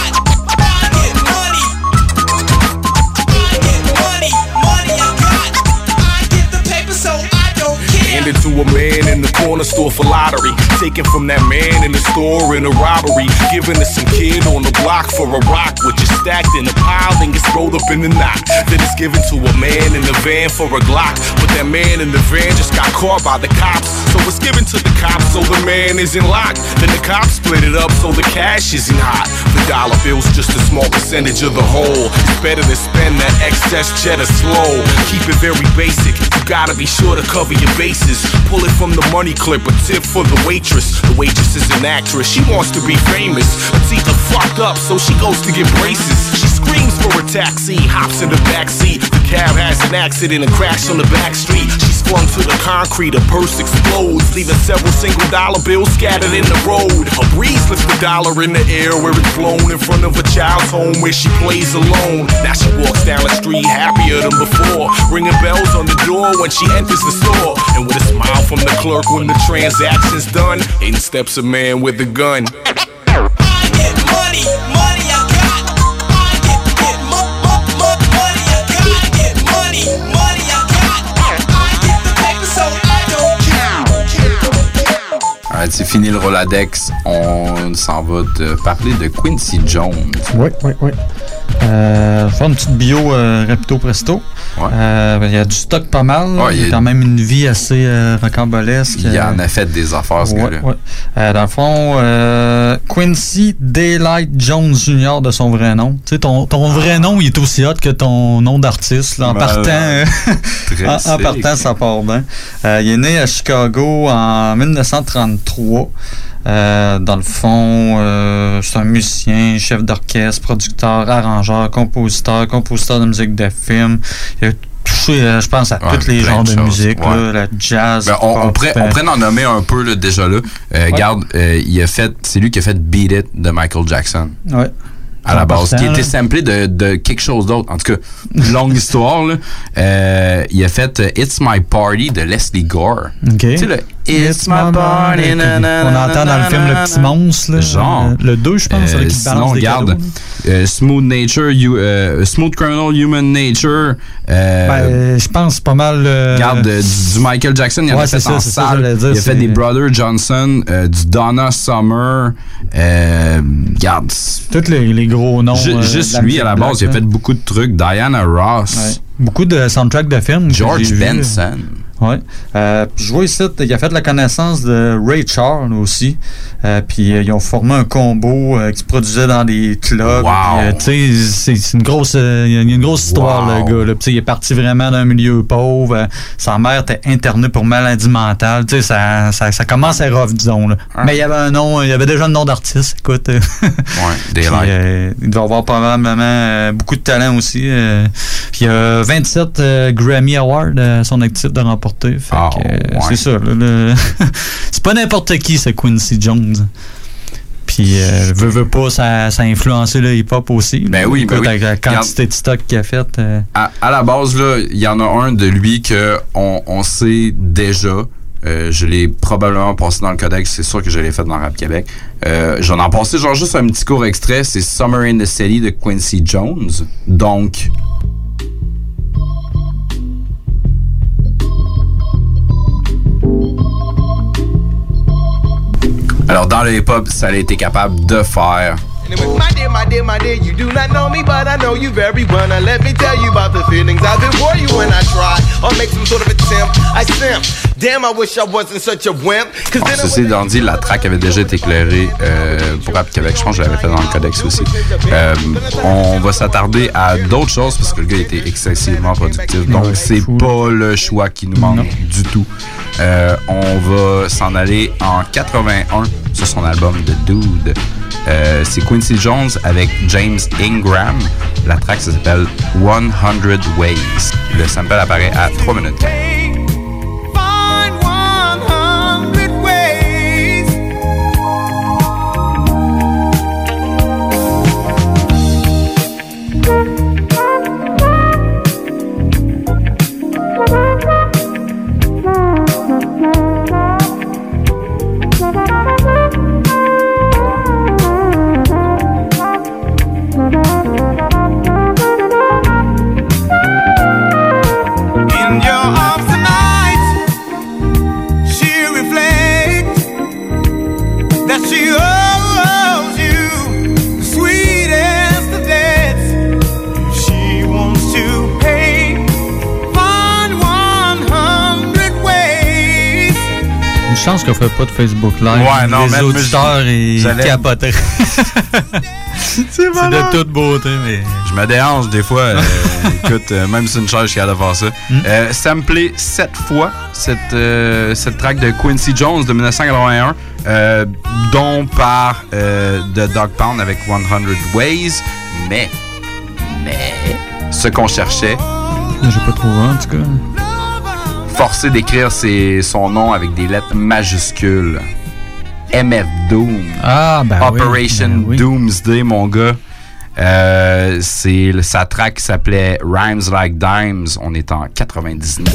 to a man in the corner store for lottery. Taken from that man in the store in a robbery. Given to some kid on the block for a rock, which is stacked in a pile, then gets rolled up in the knot. Then it's given to a man in the van for a Glock. But that man in the van just got caught by the cops. So it's given to the cops so the man isn't locked. Then the cops split it up so the cash isn't hot. The dollar bill's just a small percentage of the whole. It's better to spend that excess cheddar slow. Keep it very basic. You gotta be sure to cover your bases. Pull it from the money clip, a tip for the waitress. The waitress is an actress, she wants to be famous. Latifah fucked up, so she goes to get braces. She screams for a taxi, hops in the backseat. The cab has an accident and crash on the back street. She's flung to the concrete, a purse explodes, leaving several single dollar bills scattered in the road. A breeze lifts the dollar in the air where it's blown in front of a child's home where she plays alone. Now she walks down the street happier than before, ringing bells on the door when she enters the store. And with a smile from the clerk when the transaction's done, in steps a man with a gun. I Money, money Alright, c'est fini le Roladex. On s'en va te parler de Quincy Jones. Oui, oui, oui. Euh, faire une petite bio euh, rapido presto. Euh, Il y a du stock pas mal. Ouais, il y a quand même une vie assez euh, rocambolesque. Il en a fait des affaires, ce ouais, gars-là. ouais. Euh, dans le fond, euh, Quincy Daylight Jones Jr. de son vrai nom. Tu sais, ton, ton vrai nom, il est aussi hot que ton nom d'artiste. En Ben, partant, [LAUGHS] en, partant, ça part bien. Euh, il est né à Chicago en 1933. Euh, dans le fond, euh, c'est un musicien, chef d'orchestre, producteur, arrangeur, compositeur, compositeur de musique de film. Il a touché, euh, je pense, à Ouais, tous les genres de musique, ouais. là, la jazz. Ben, on, on pourrait, on pourrait en nommer un peu là, déjà là. Euh, Ouais. Regarde, euh, il a fait, c'est lui qui a fait Beat It de Michael Jackson. Ouais. À la base, qui était samplé de, de quelque chose d'autre. En tout cas, [LAUGHS] longue histoire. Là. Euh, il a fait It's My Party de Leslie Gore. Tu sais, le It's my party. On entend dans le film Le. Petit Monstre. là. Genre. Euh, Le 2, je pense. Euh, qu'il balance sinon, des regarde, euh, Smooth Nature, you- euh, Smooth Criminal Human Nature. euh, Ben, je pense pas mal. Regarde, euh, du, du Michael Jackson, il Ouais, a fait ça, en ça, salle. dire, il a fait des Brother Johnson, euh, du Donna Summer. Euh, regarde. Tous les, les gros noms. Ju- euh, juste lui, à la base, il a black, fait là. beaucoup de trucs. Diana Ross. Ouais. Beaucoup de soundtracks de films. George vu. Oui. Euh, puis je vois ici, il a fait la connaissance de Ray Charles aussi. Euh, puis euh, ils ont formé un combo euh, qui se produisait dans des clubs. Wow. Euh, tu sais, c'est une grosse, euh, il y a une grosse histoire, Wow. le gars. Là. Il est parti vraiment d'un milieu pauvre. Euh, sa mère était internée pour maladie mentale. Tu sais, ça, ça, ça commence à rough, disons. Là. Mais il y avait un nom, il y avait déjà un nom d'artiste. Écoute. [LAUGHS] Ouais, puis, il doit avoir probablement beaucoup de talent aussi. euh. puis il y a 27 euh, Grammy Awards à son actif de remporter. Ah, euh, ouais. C'est ça. le- [LAUGHS] c'est pas n'importe qui, ce Quincy Jones. Puis, euh, veut, veut pas, ça, ça a influencé le hip-hop aussi. Ben oui, ben oui. La quantité de stock qu'il a fait. euh, à, à la base, il y en a un de lui que on, sait déjà. Euh, je l'ai probablement passé dans le codex, c'est sûr que je l'ai fait dans Rap Québec. J'en ai passé genre juste un petit court extrait, c'est Summer in the City de Quincy Jones. Donc, alors dans le hip-hop, ça a été capable de faire my dear, my dear, my dear, you do not know me, but I know you very well. Now let me tell you about the feelings I've been for you when I try or make some sort of attempt. I simp. Damn, I wish I wasn't such a wimp. Cause Bon, then I ceci étant dit, la track avait déjà été éclairée euh, pour Rap Québec. Je pense que je l'avais fait dans le codex aussi. Euh, on va s'attarder à d'autres choses parce que le gars était excessivement productif. Donc, c'est pas le choix qui nous manque du tout. Euh, on va s'en aller en 81 sur son album The Dude. Euh, c'est Quincy Jones avec James Ingram. La track ça s'appelle 100 Ways. Le sample apparaît à 3 minutes. Chance qu'on fait pas de Facebook Live. Ouais, non, Les auditeurs, ils capoteraient. [LAUGHS] c'est de toute beauté, mais. Je me dérange des fois. euh, [LAUGHS] écoute, euh, même si c'est une charge, suis capable de faire ça. Euh, samplé sept fois cette, cette track de Quincy Jones de 1981, euh, dont par The Dog Pound avec 100 Ways. Mais, mais, ce qu'on cherchait, J'ai pas trouvé, en tout cas. Forcé d'écrire son nom avec des lettres majuscules. MF Doom. Ah, ben oui, Operation ben oui. Doomsday, mon gars. Euh, c'est sa track qui s'appelait Rhymes Like Dimes. On est en 99.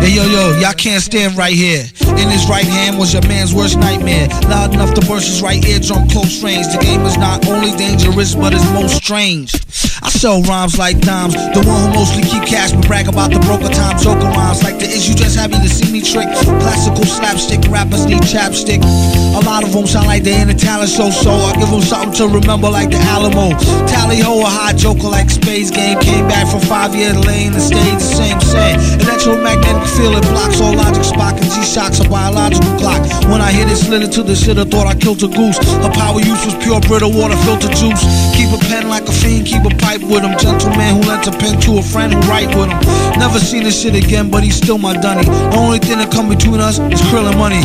Hey yo yo, y'all can't stand right here. In his right hand was your man's worst nightmare. Loud enough to burst his right eardrum close range. The game is not only dangerous, but it's most strange. I sell rhymes like dimes. The one who mostly keep cash but brag about the broker time joker rhymes. Like the issue just happy to see me trick. Classical slapstick rappers need chapstick. A lot of them sound like they in a talent show, so I give them something to remember like the Alamo. Tally ho, a hot joker like Space Game. Came back from five years lane and stayed the same same. Electromagnetic field it blocks all logic. Spock and G-Shocks a biological clock. When I hit it, slid to the shit, I thought I killed a goose. Her power use was pure Brita water filter juice. Keep a pen like a fiend, keep a pipe with him. Gentleman who lent a pen to a friend who write with him. Never seen this shit again, but he's still my dunny. The only thing that come between us is krill and money.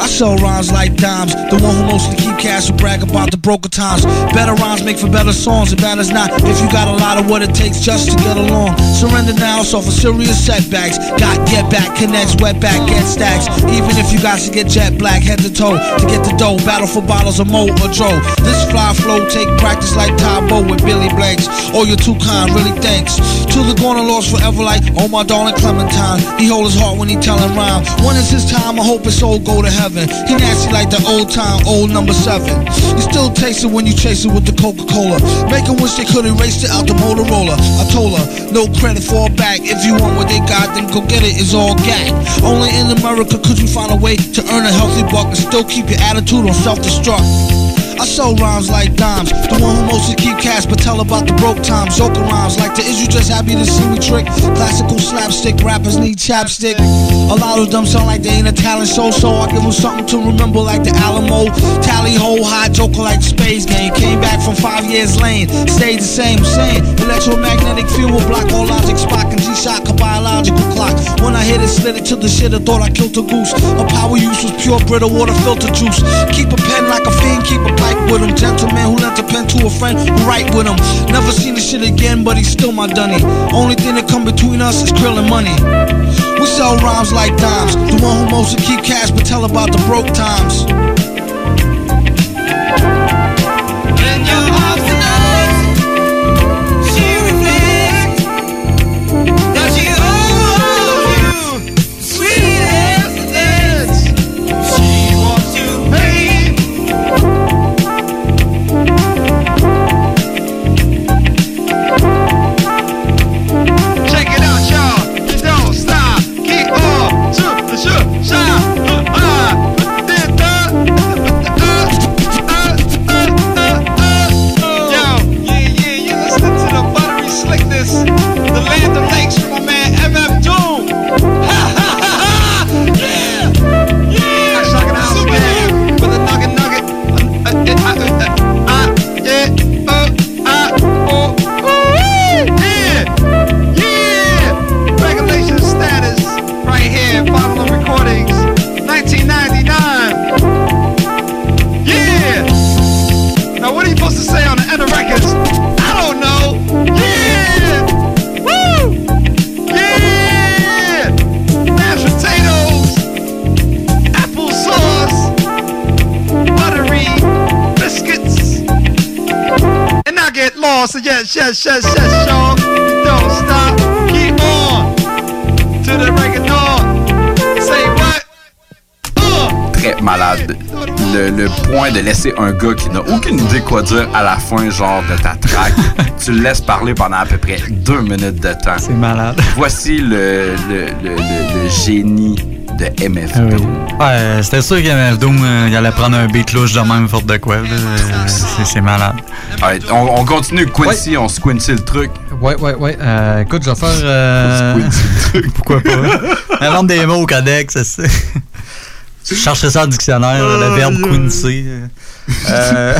I sell rhymes like dimes. The one who mostly keep cash will brag about the broker times. Better rhymes make for better songs. It matters not if you got a lot of what it takes just to get along. Surrender now, so for serious setbacks. Got get back, connects, wet back, get stacks. Even if you got to get jet black, head to toe to get the dough. Battle for bottles of Mo or. This fly flow take practice like Tybo with Billy Blanks. Oh, you're too kind, really thanks. To the corner lost forever like oh my darling Clementine. He hold his heart when he tellin' rhyme. When is his time? I hope his soul go to heaven. He nasty like the old time, old number seven. You still taste it when you chase it with the Coca-Cola. Make wish they could erase it out the Motorola. I told her, no credit for a back. If you want what they got, then go get it. It's all gag. Only in America could you find a way to earn a healthy buck and still keep your attitude on self-destruct. I sell rhymes like dimes. The one who mostly keep cash but tell about the broke times. Joker rhymes like the is you just happy to see me trick? Classical slapstick rappers need chapstick. A lot of them sound like they ain't a talent show, so I give them something to remember like the Alamo. Tally ho, high joker like space game. Came back from five years lane, stayed the same, same. Electromagnetic field will block all logic, Spock and G-Shock, a biological clock. When I hit it, slid it to the shit, I thought I killed a goose. A power use was pure brittle water filter juice. Keep a pen like a fiend, keep a pipe with him. Gentleman who lent a pen to a friend who write with him. Never seen the shit again, but he's still my dunny. Only thing that come between us is krill and money. We sell rhymes like dimes. The one who mostly keep cash but tell about the broke times. Yes, yes, y'all. Don't stop. Keep on to the break of dawn. Say what? Très malade. Le, le point de laisser un gars qui n'a aucune idée quoi dire à la fin, genre de ta track, [LAUGHS] tu le laisses parler pendant à peu près deux minutes de temps. C'est malade. Voici le, le, le, génie de MF. Ah oui. Ouais, c'était sûr qu'MF Doom, euh, il allait prendre un beat louche de même, faute de quoi. Euh, c'est malade. Ouais, on, on continue Quincy, on squincy le truc. Ouais, ouais, ouais. Euh, écoute, je vais faire. Euh... [LAUGHS] Pourquoi pas? [LAUGHS] Invente des mots au codex, c'est ça. Je cherchais ça [LAUGHS] en dictionnaire, le verbe quincy. Euh...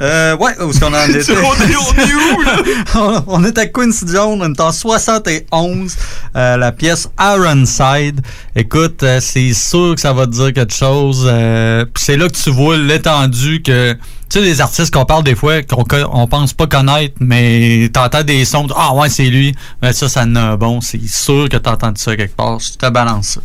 euh, ouais, où est-ce qu'on en [LAUGHS] était? On est- on est où, là? [LAUGHS] on, est à Quincy Jones, on est en 71, euh, la pièce Ironside. Écoute, euh, c'est sûr que ça va te dire quelque chose. euh, puis c'est là que tu vois l'étendue que... Tu sais, les artistes qu'on parle des fois, qu'on on pense pas connaître, mais t'entends des sons, ah ouais, c'est lui. Mais ça, ça en a un bon. C'est sûr que t'as entendu ça quelque part. Je te balance ça.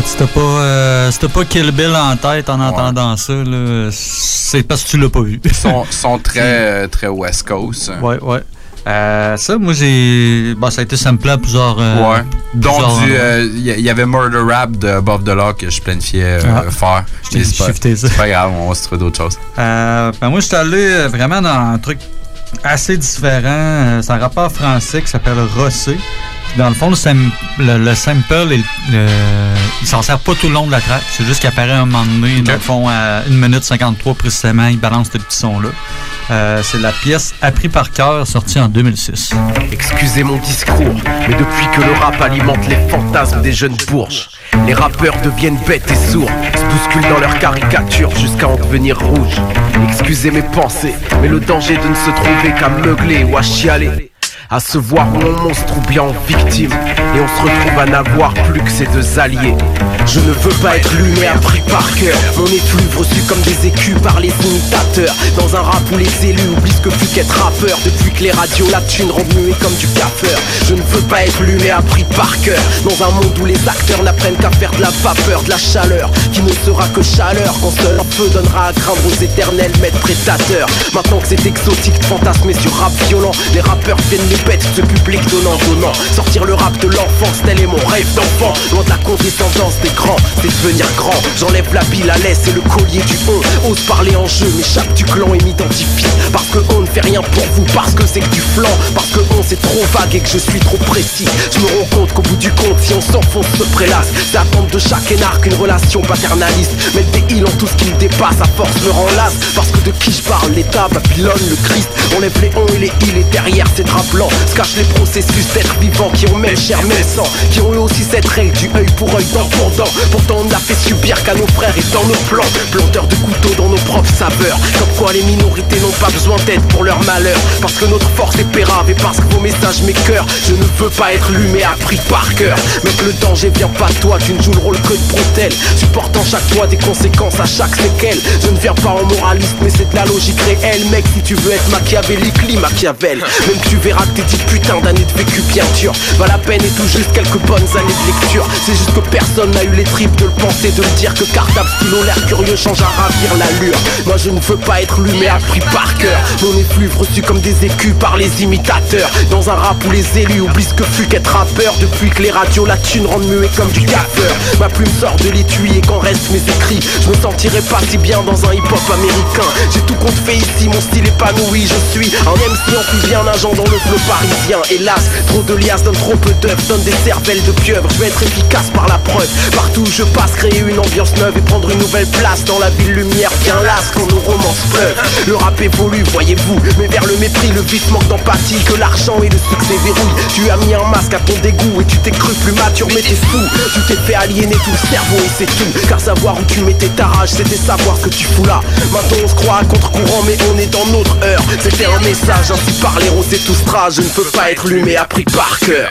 Écoute, si t'as pas, euh, si pas Kill Bill en tête en entendant ça, c'est parce que tu l'as pas vu. Ils sont, [LAUGHS] sont très, euh, très West Coast. Ouais, ouais. Euh, ça, moi, j'ai. Bon, ça a été samplé à plusieurs. euh, Ouais. Donc, plusieurs endroits. euh, il y, avait Murder Rap de Bob Law que je planifiais Ah. faire. Je shifté ça. C'est pas grave, on va se trouver d'autres choses. Ben moi, je suis allé vraiment dans un truc assez différent. C'est un rappeur français qui s'appelle Rossé. Dans le fond, le, sam- le, le sample, il, le- il s'en sert pas tout le long de la track. C'est juste qu'il apparaît un moment donné, dans le fond, à 1 minute 53 précisément, il balance ce petit son-là. Euh, c'est la pièce Appris par cœur, sortie en 2006. Excusez mon discours, mais depuis que le rap alimente les fantasmes des jeunes bourges, les rappeurs deviennent bêtes et sourds, se bousculent dans leurs caricatures jusqu'à en devenir rouges. Excusez mes pensées, mais le danger de ne se trouver qu'à meugler ou à chialer. À se voir on monstre ou bien en victime. Et on se retrouve à n'avoir plus que ces deux alliés. Je ne veux pas être lumé appris par cœur. Mon effluve reçu comme des écus par les imitateurs. Dans un rap où les élus oublient que fut qu'être rappeur. Depuis que les radios la thune muet comme du gaffeur Je ne veux pas être lumé appris par cœur. Dans un monde où les acteurs n'apprennent qu'à faire de la vapeur, de la chaleur Qui ne sera que chaleur quand seul un feu donnera à craindre aux éternels maîtres prédateurs Maintenant que c'est exotique de fantasmer sur rap violent Les rappeurs viennent les ce public donnant donnant. Sortir le rap de l'enfance, tel est mon rêve d'enfant. Loin de la condescendance des grands, c'est devenir grand. J'enlève la bile à l'aise et le collier du on Ose parler en jeu, m'échappe du clan et m'identifie Parce que on ne fait rien pour vous, parce que c'est que du flanc. Parce que on c'est trop vague et que je suis trop précis. Je me rends compte qu'au bout du compte, si on s'enfonce, se prélasse. C'est attendre de chaque énarque une relation paternaliste. Mettre des îles en tout ce qui me dépasse, à force me renlace Parce que de qui je parle, l'État, Babylone, le Christ. On lève les on et les îles et derrière ces draps blancs se cachent les processus d'être vivants qui ont même chair, même sang Qui ont eu aussi cette règle du œil pour œil, dent pour dent. Pourtant on n'a fait qu'à nos frères et dans nos plans Planteurs de couteaux dans nos propres saveurs. Comme quoi les minorités n'ont pas besoin d'aide pour leur malheur. Parce que notre force est pérave et parce que vos messages m'écœurent Je ne veux pas être lumé appris par cœur. Mais que le danger vient pas toi, tu ne joues le rôle que de bretelle. Supportant chaque fois des conséquences à chaque séquelle Je ne viens pas en moraliste mais c'est de la logique réelle. Mec si tu veux être machiavélique, lis Machiavel. Même tu verras que tes dix putains d'années de vécu bien dur. Pas la peine et tout juste quelques bonnes années de lecture. C'est juste que personne n'a eu les tripes de le penser De le dire que cartable stylo l'air curieux change à ravir l'allure. Moi je ne veux pas être lu mais appris par cœur. Mon effluve reçu comme des écus par les imitateurs. Dans un rap où les élus oublient ce que fut qu'être rappeur. Depuis que les radios la thune rendent muet comme du gaffeur Ma plume sort de l'étui et quand restent mes écrits. Je me sentirais pas si bien dans un hip-hop américain. J'ai tout compte fait ici, mon style épanoui. Je suis un MC en plus bien agent dans le flow parisien. Hélas, trop de liasses donnent trop peu d'œufs Donne des cervelles de pieuvre, je vais être efficace par la preuve. Partout où je passe, créer une neuve Et prendre une nouvelle place dans la ville lumière. Bien lasse Quand nos romances pleuvent Le rap évolue, voyez-vous Mais vers le mépris, le vide manque d'empathie. Que l'argent et le succès verrouillent. Tu as mis un masque à ton dégoût Et tu t'es cru plus mature mais t'es fou. Tu t'es fait aliéner tout le cerveau et c'est tout. Car savoir où tu mettais ta rage C'était savoir que tu fous là. Maintenant on se croit à contre-courant mais on est dans notre heure. C'était un message ainsi par les roses et tout Je ne peux pas être lu mais appris par cœur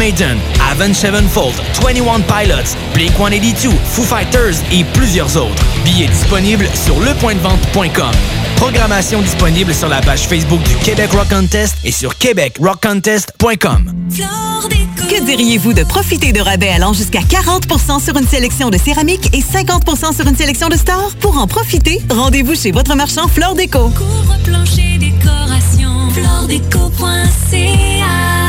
Maiden, Avenged Sevenfold, 21 Pilots, Blink-182, Foo Fighters et plusieurs autres. Billets disponibles sur lepointdevente.com. Programmation disponible sur la page Facebook du Québec Rock Contest et sur québecrockcontest.com. Que diriez-vous de profiter de rabais allant jusqu'à 40% sur une sélection de céramique et 50% sur une sélection de stores? Pour en profiter, rendez-vous chez votre marchand Flore Déco. Couvre-plancher décoration, floredeco.ca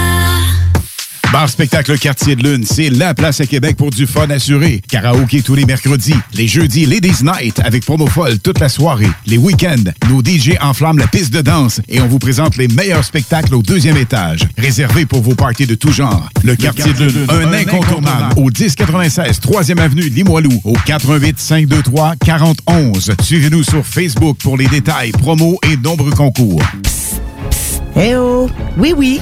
Bar Spectacle Quartier de Lune, c'est la place à Québec pour du fun assuré. Karaoké tous les mercredis. Les jeudis, Ladies Night avec promo folle toute la soirée. Les week-ends, nos DJ enflamment la piste de danse et on vous présente les meilleurs spectacles au deuxième étage. Réservé pour vos parties de tout genre. Le, Quartier, de Lune, un, incontournable. Au 1096 3e Avenue Limoilou, au 88 523 4011. Suivez-nous sur Facebook pour les détails, promos et nombreux concours. Eh oh! Oui, oui,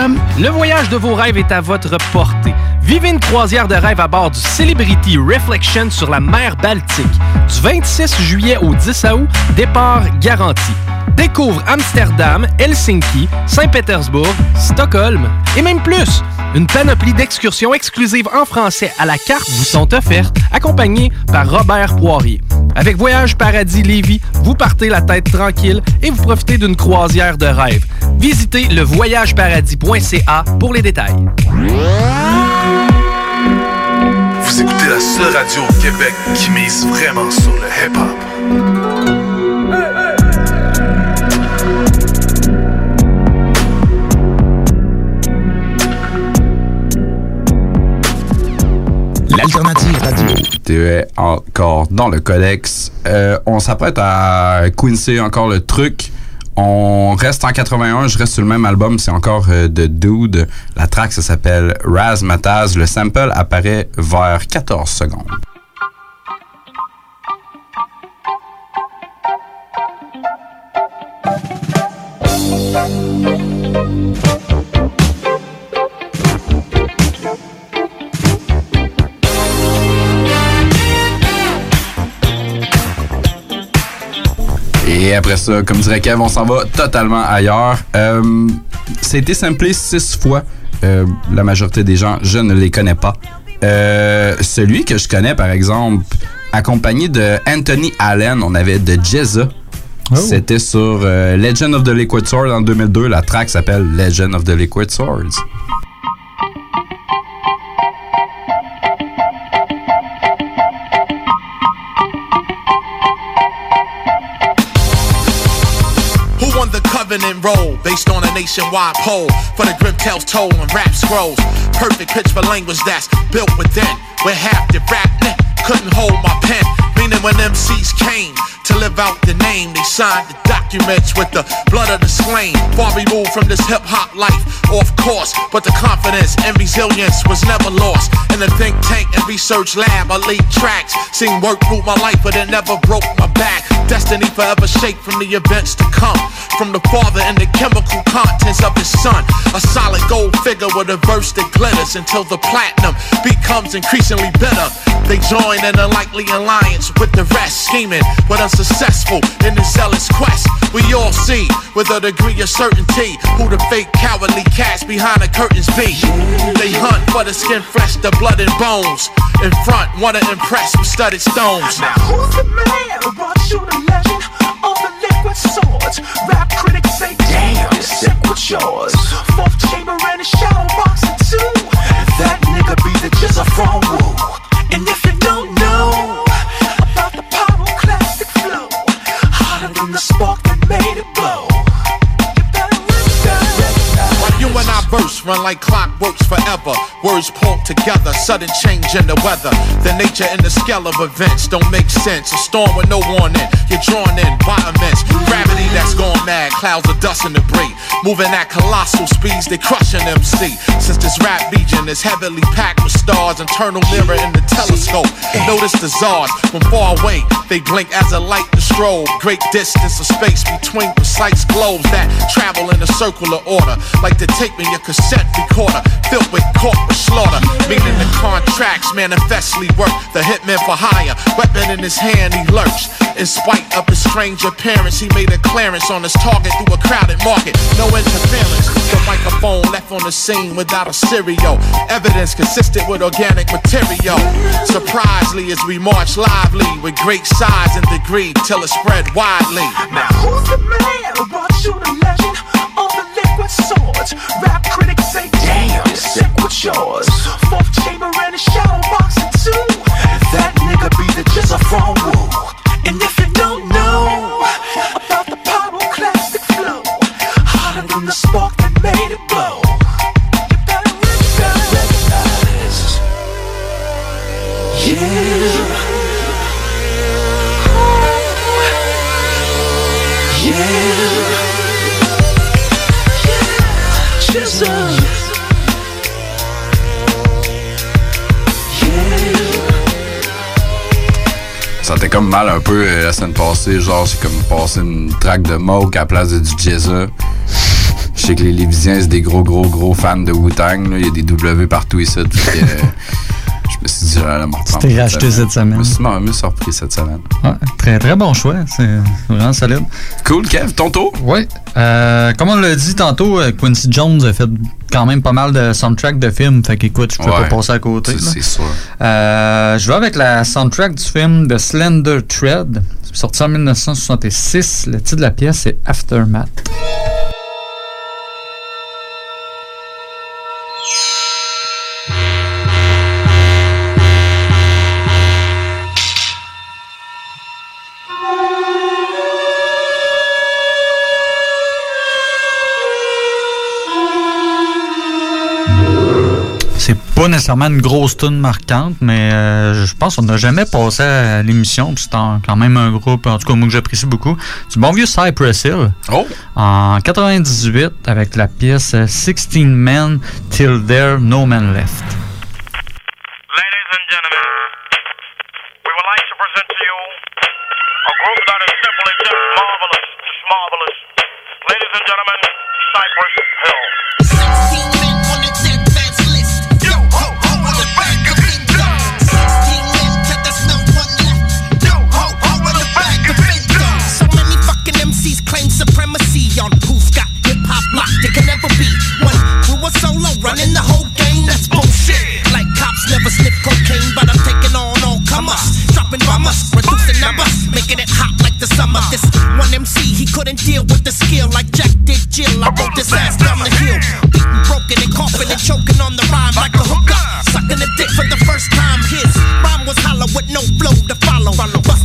Le voyage de vos rêves est à votre portée. Vivez une croisière de rêve à bord du Celebrity Reflection sur la mer Baltique. Du 26 juillet au 10 août, départ garanti. Découvre Amsterdam, Helsinki, Saint-Pétersbourg, Stockholm et même plus. Une panoplie d'excursions exclusives en français à la carte vous sont offertes, accompagnées par Robert Poirier. Avec Voyage Paradis Lévis, vous partez la tête tranquille et vous profitez d'une croisière de rêve. Visitez le voyageparadis.ca pour les détails. Vous écoutez la seule radio au Québec qui mise vraiment sur le hip-hop. L'alternative radio. Tu es encore dans le codex. Euh, on s'apprête à coincer encore le truc. On reste en 81, je reste sur le même album, c'est encore euh, de Dude. La track, ça s'appelle Razmataz. Le sample apparaît vers 14 secondes. Et après ça, comme dirait Kev, on s'en va totalement ailleurs. Euh, C'était samplé six fois. Euh, la majorité des gens, je ne les connais pas. Euh, celui que je connais, par exemple, accompagné de Anthony Allen, on avait de Jezza. C'était sur Legend of the Liquid Sword en 2002. La track s'appelle Legend of the Liquid Swords. Covenant role based on a nationwide poll for the grim tales told on rap scrolls? Perfect pitch for language that's built within, where half the rap net couldn't hold my pen. Meaning when MCs came to live out the name, they signed the documents with the blood of the slain. Far removed from this hip hop life, off course, but the confidence and resilience was never lost. In the think tank and research lab, I lead tracks, seen work through my life, but it never broke my back. Destiny forever shaped from the events to come. From the father and the chemical contents of his son. A solid gold figure with a verse that glitters until the platinum becomes increasingly bitter. They join an unlikely alliance with the rest, scheming but unsuccessful in this zealous quest. We all see with a degree of certainty who the fake cowardly cats behind the curtains be. They hunt for the skin flesh, the blood and bones. In front, wanna impress with studded stones. Now who's the man who brought you the legend of the liquid swords. Rap critics say, damn, this sick with yours. Fourth chamber and a shadow boxing too. That nigga be the jizz from Woo. And if you don't know about the pyroclastic flow, hotter than the spark. Box like clockworks forever. Words pulled together, sudden change in the weather. The nature and the scale of events don't make sense. A storm with no warning, you're drawn in by immense gravity that's gone mad. Clouds of dust and debris, moving at colossal speeds, they crushing MC. Since this rap region is heavily packed with stars, internal mirror in the telescope. Notice the czars from far away, they blink as a light to strobe. Great distance of space between precise globes that travel in a circular order, like the tape in your cassette recorder, filled with corporate slaughter. Meaning the contracts manifestly work. The hitman for hire, weapon in his hand, he lurks. In spite of his strange appearance, he made a clearance on his target through a crowded market. No interference. The microphone left on the scene without a stereo. Evidence consistent with organic material. Surprisingly, as we march lively with great size and degree till it spread widely. Now who's the man who brought you the legend liquid swords? Rap critics say, damn, it's sick with yours. Fourth chamber and a shadow boxing too. That nigga be the just from Woo. T'est comme mal un peu euh, la semaine passée, genre c'est comme passer une track de Moke à la place de du Jezza. Je sais que les Lévisiens, c'est des gros, gros, gros fans de Wu-Tang. Il y a des W partout ici. fait que, je me suis dit, j'allais m'en reprendre. t'es racheté cette semaine. Je me suis, je me suis surpris cette semaine. Ouais, très, très bon choix. C'est vraiment solide. Cool, Kev. Ton tour? Oui. Euh, comme on l'a dit tantôt, euh, Quincy Jones a fait quand même pas mal de soundtracks de films. Fait qu'écoute, je peux Ouais, pas passer à côté. c'est- c'est sûr. Euh, je vais avec la soundtrack du film The Slender Thread. C'est sorti en 1966. Le titre de la pièce est Aftermath. Pas nécessairement une grosse tune marquante, mais euh, je pense qu'on n'a jamais passé à l'émission. puis C'est quand même un groupe, en tout cas moi que j'apprécie beaucoup. Du bon vieux Cypress Hill. Oh! En 98 avec la pièce euh, 16 Men Till There No Man Left. Ladies and gentlemen, we would like to present to you a group that is simply just marvelous, just marvelous. Ladies and gentlemen, Cypress Hill. Dropping bombers, reducing numbers, making it hot like the summer. This one MC he couldn't deal with the skill like Jack did Jill. I wrote this ass down the hill, beating, broken and coughing and choking on the rhyme like a hooker, sucking a dick for the first time. His rhyme was hollow with no flow to follow. Bust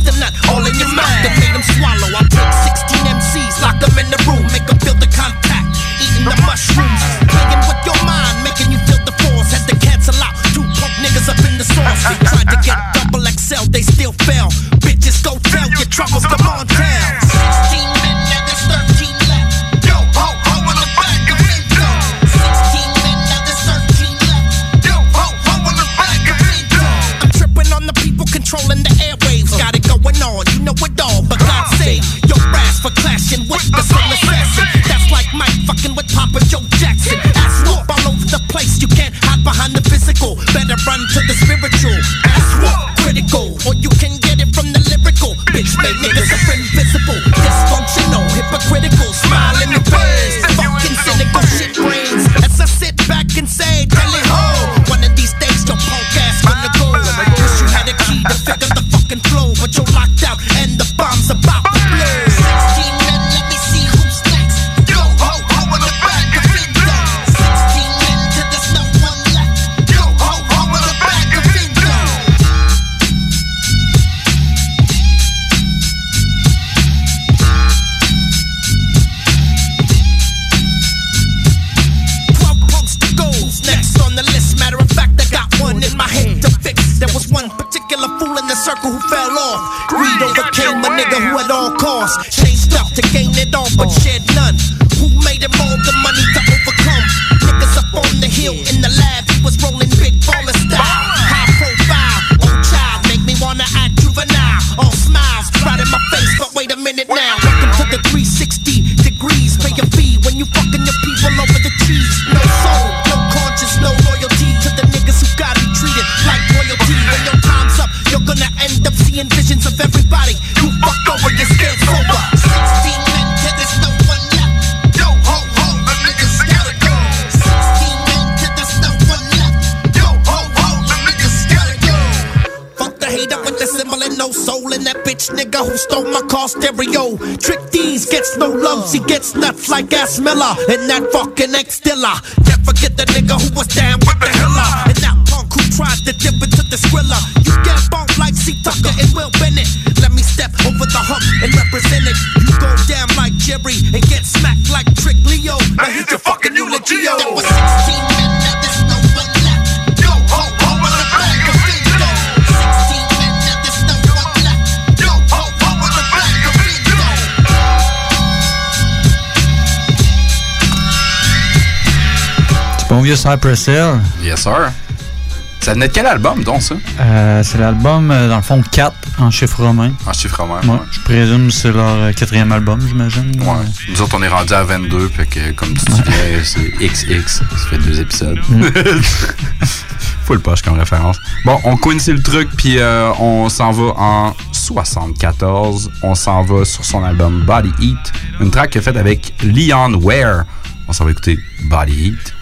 no love, he gets nuts like Ass Miller and that fucking ex. Never forget the nigga who was down Bon vieux Cypress Hill. Yes, sir. Ça venait de quel album, donc, ça? Euh, c'est l'album, euh, dans le fond, 4 en chiffre romain. En chiffre romain, Ouais, Je présume que c'est leur euh, quatrième album, j'imagine. Ouais. Nous autres, on est rendu à 22, fait que, comme tu disais, c'est XX. Ça fait deux épisodes. Mm. [LAUGHS] Full poche comme référence. Bon, on coince le truc, puis euh, on s'en va en 74. On s'en va sur son album Body Heat. Une track faite avec Leon Ware. On s'en va écouter Body Heat.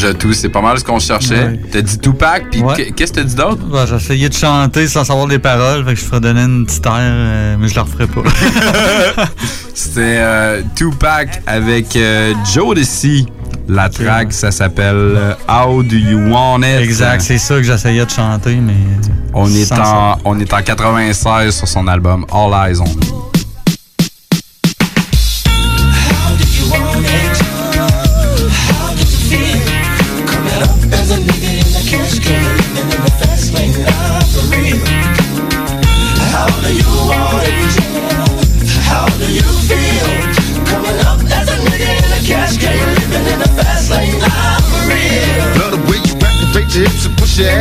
Déjà tout. C'est pas mal ce qu'on cherchait. Ouais. T'as dit Tupac, puis qu- qu'est-ce que t'as dit d'autre? J'ai essayé de chanter sans savoir les paroles, fait que je ferais donner une petite air, euh, mais je la referai pas. [LAUGHS] C'était euh, Tupac avec euh, Jodeci. La track, ça s'appelle euh, How Do You Want It? exact, c'est ça que j'essayais de chanter, mais. On est, en, ça. on est en 96 sur son album All Eyes on Me.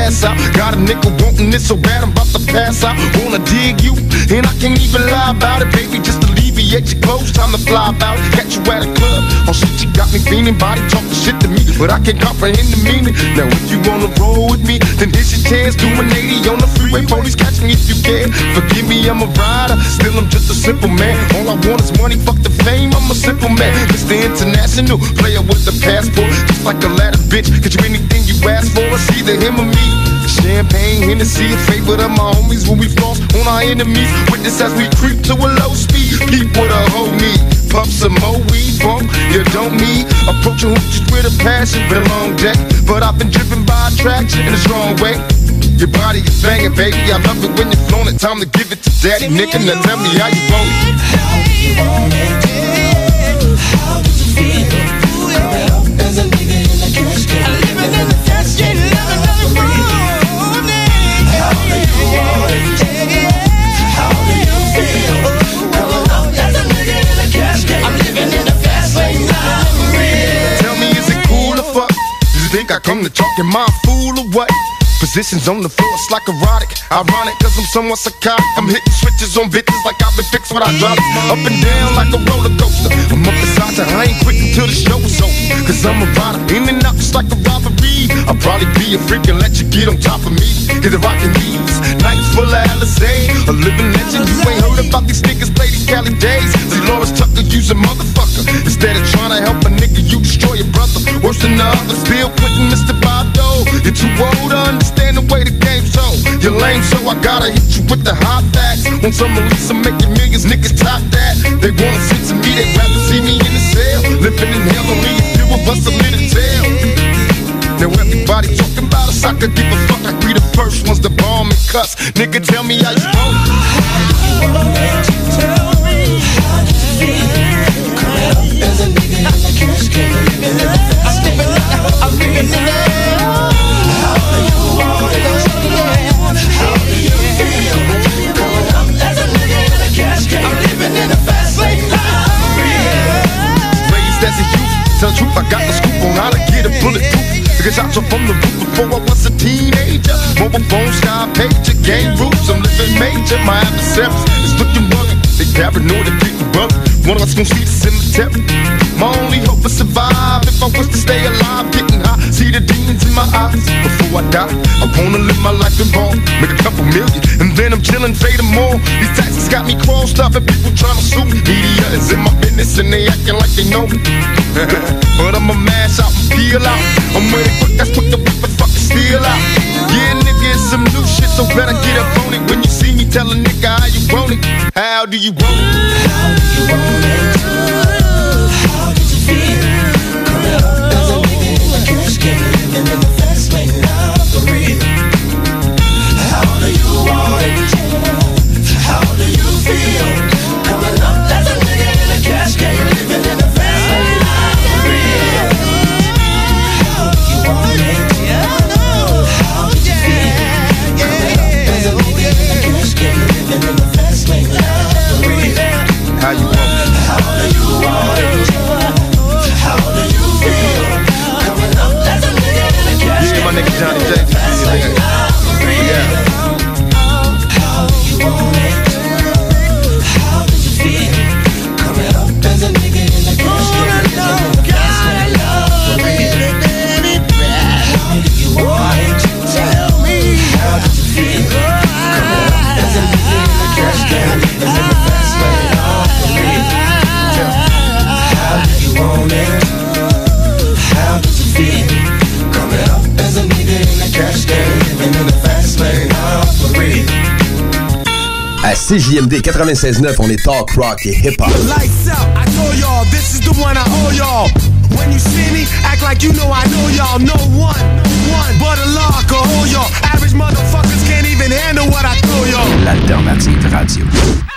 Ass out. Got a nigga wanting it so bad I'm about to pass out. Wanna dig you, and I can't even lie about it, baby. Just alleviate your clothes, time to fly about. Catch you at a club, oh shit, you got me feeling. Body talking shit to me, but I can't comprehend the meaning. Now if you wanna roll with me, then here's your chance. Do an 80 on the freeway, police catch me if you can. Forgive me, I'm a rider, still I'm just a simple man. All I want is money, fuck the fame. I'm a simple man, Mr. International player with the passport, just like a ladder, bitch. Get you anything you ask for, it's either him or me. Champagne, Hennessy, a favorite of my homies when we floss on our enemies. Witness as we creep to a low speed. Peep what a hoe need. Pump some more weed, bump you don't need. Approaching hoochies with a passion, been a long deck. But I've been driven by attraction in a strong way. Your body is banging, baby. I love it when you're flown it. Time to give it to daddy, nigga. Now tell me how you want it. As a come to talk in my fool what? Positions on the floor, it's like erotic. Ironic, cause I'm somewhat psychotic. I'm hitting switches on bitches like I've been fixed when I drop it. Up and down like a roller coaster. I'm up beside you, I ain't quit until the show is over. Cause I'm a rider, in and out just like a robbery. I'll probably be a freak and let you get on top of me. Hit the rockin' knees, nights full of Alizé. A living legend, you ain't heard about these niggas play these Cali days. Dolores Tucker, use a motherfucker. Instead of trying to help a nigga, you destroy your brother. Worse than the others, Bill Clinton, Mr. Dole. You're too old to understand the way the game's so. You're lame, so I gotta hit you with the hot facts. Want some release, I'm making millions, niggas top that. They wanna sit to me, they rather see me in the cell. Living in hell, only if you will bust a little tail. Now Everybody talking about us, I could give a fuck. I be the first ones to bomb and cuss. Nigga, tell me how you want it. Tell me how you feel. Coming up as a nigga, I'm living it living it. How do you want it? How do you feel? Coming up as a nigga in a cash game. Living fast lane. Raised as a youth, tell truth, I got the scoop on how to get a bulletproof Took shots up from the roof before I was a teenager. Mobile phone, sky pager, game rules. I'm living major. My adversaries is looking rugged. They paranoid and getting bugged. One of us gon' see the cemetery. My only hope is survive. If I was to stay alive, getting see the demons in my eyes. Before I die, I wanna live my life in ball, make a couple million, and then I'm chillin', them more. These taxes got me crossed up, and people tryna sue me. Media is in my business, and they acting like they know me. [LAUGHS] but I'ma mash out and peel out. I'm it quick, that's quick to and fucking steal out. Yeah, nigga, it's some new shit, so better get up on it. When you see me, tell a nigga how you want it. How do you want it? How do you want it? In the. How do you want it? How do you feel? Nigga Johnny J. CJMD 96.9, on est talk rock et hip-hop. Lights out, I told y'all, this is the one I owe y'all. When you see me, act like you know I know y'all. No one, one, but a law can hold y'all. Average motherfuckers can't even handle what I throw y'all. L'alternative radio.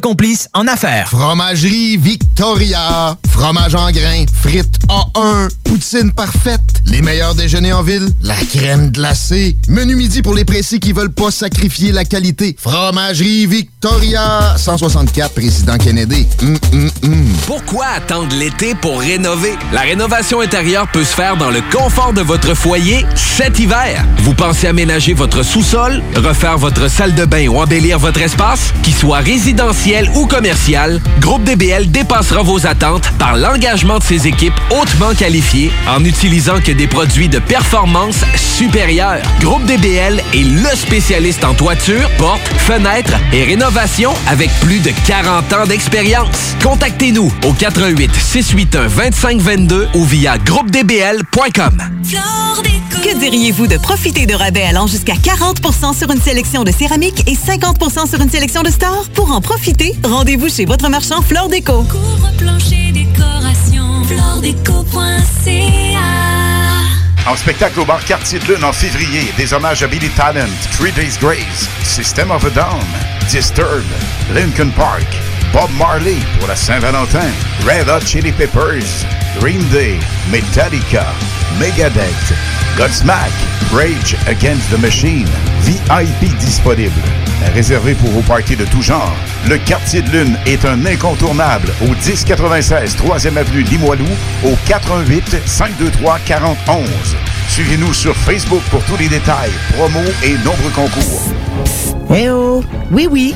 complice en affaires. Fromagerie Victoria. Fromage en grains. Frites A1. Poutine parfaite. Les meilleurs déjeuners en ville. La crème glacée. Menu midi pour les pressés qui veulent pas sacrifier la qualité. Fromagerie Victoria. 164 Président Kennedy. Hum, hum, hum. Pourquoi attendre l'été pour rénover? La rénovation intérieure peut se faire dans le confort de votre foyer cet hiver. Vous pensez aménager votre sous-sol, refaire votre salle de bain ou embellir votre espace? Qu'il soit résidentiel ou commercial, Groupe DBL dépassera vos attentes par l'engagement de ses équipes hautement qualifiées en utilisant que des produits de performance supérieure. Groupe DBL est le spécialiste en toiture, portes, fenêtres et rénovation avec plus de 40 ans d'expérience. Contactez-nous au 88 681 2522 ou via groupedbl.com. Que diriez-vous de profiter de rabais allant jusqu'à 40% sur une sélection de céramique et 50% sur une sélection de stores? Pour en profiter, rendez-vous chez votre marchand Flore Déco. Décoration, En spectacle au bar Quartier de Lune en février, des hommages à Billy Talent, Three Days Grace, System of a Down, Disturbed, Lincoln Park, Bob Marley pour la Saint-Valentin, Red Hot Chili Peppers, Green Day, Metallica, Megadeth, Godsmack, Rage Against the Machine, VIP disponible. Réservé pour vos parties de tout genre, le Quartier de Lune est un incontournable au 1096 3e Avenue Limoilou au 418 523 4011. Suivez-nous sur Facebook pour tous les détails, promos et nombreux concours. Eh oh! Oui, oui,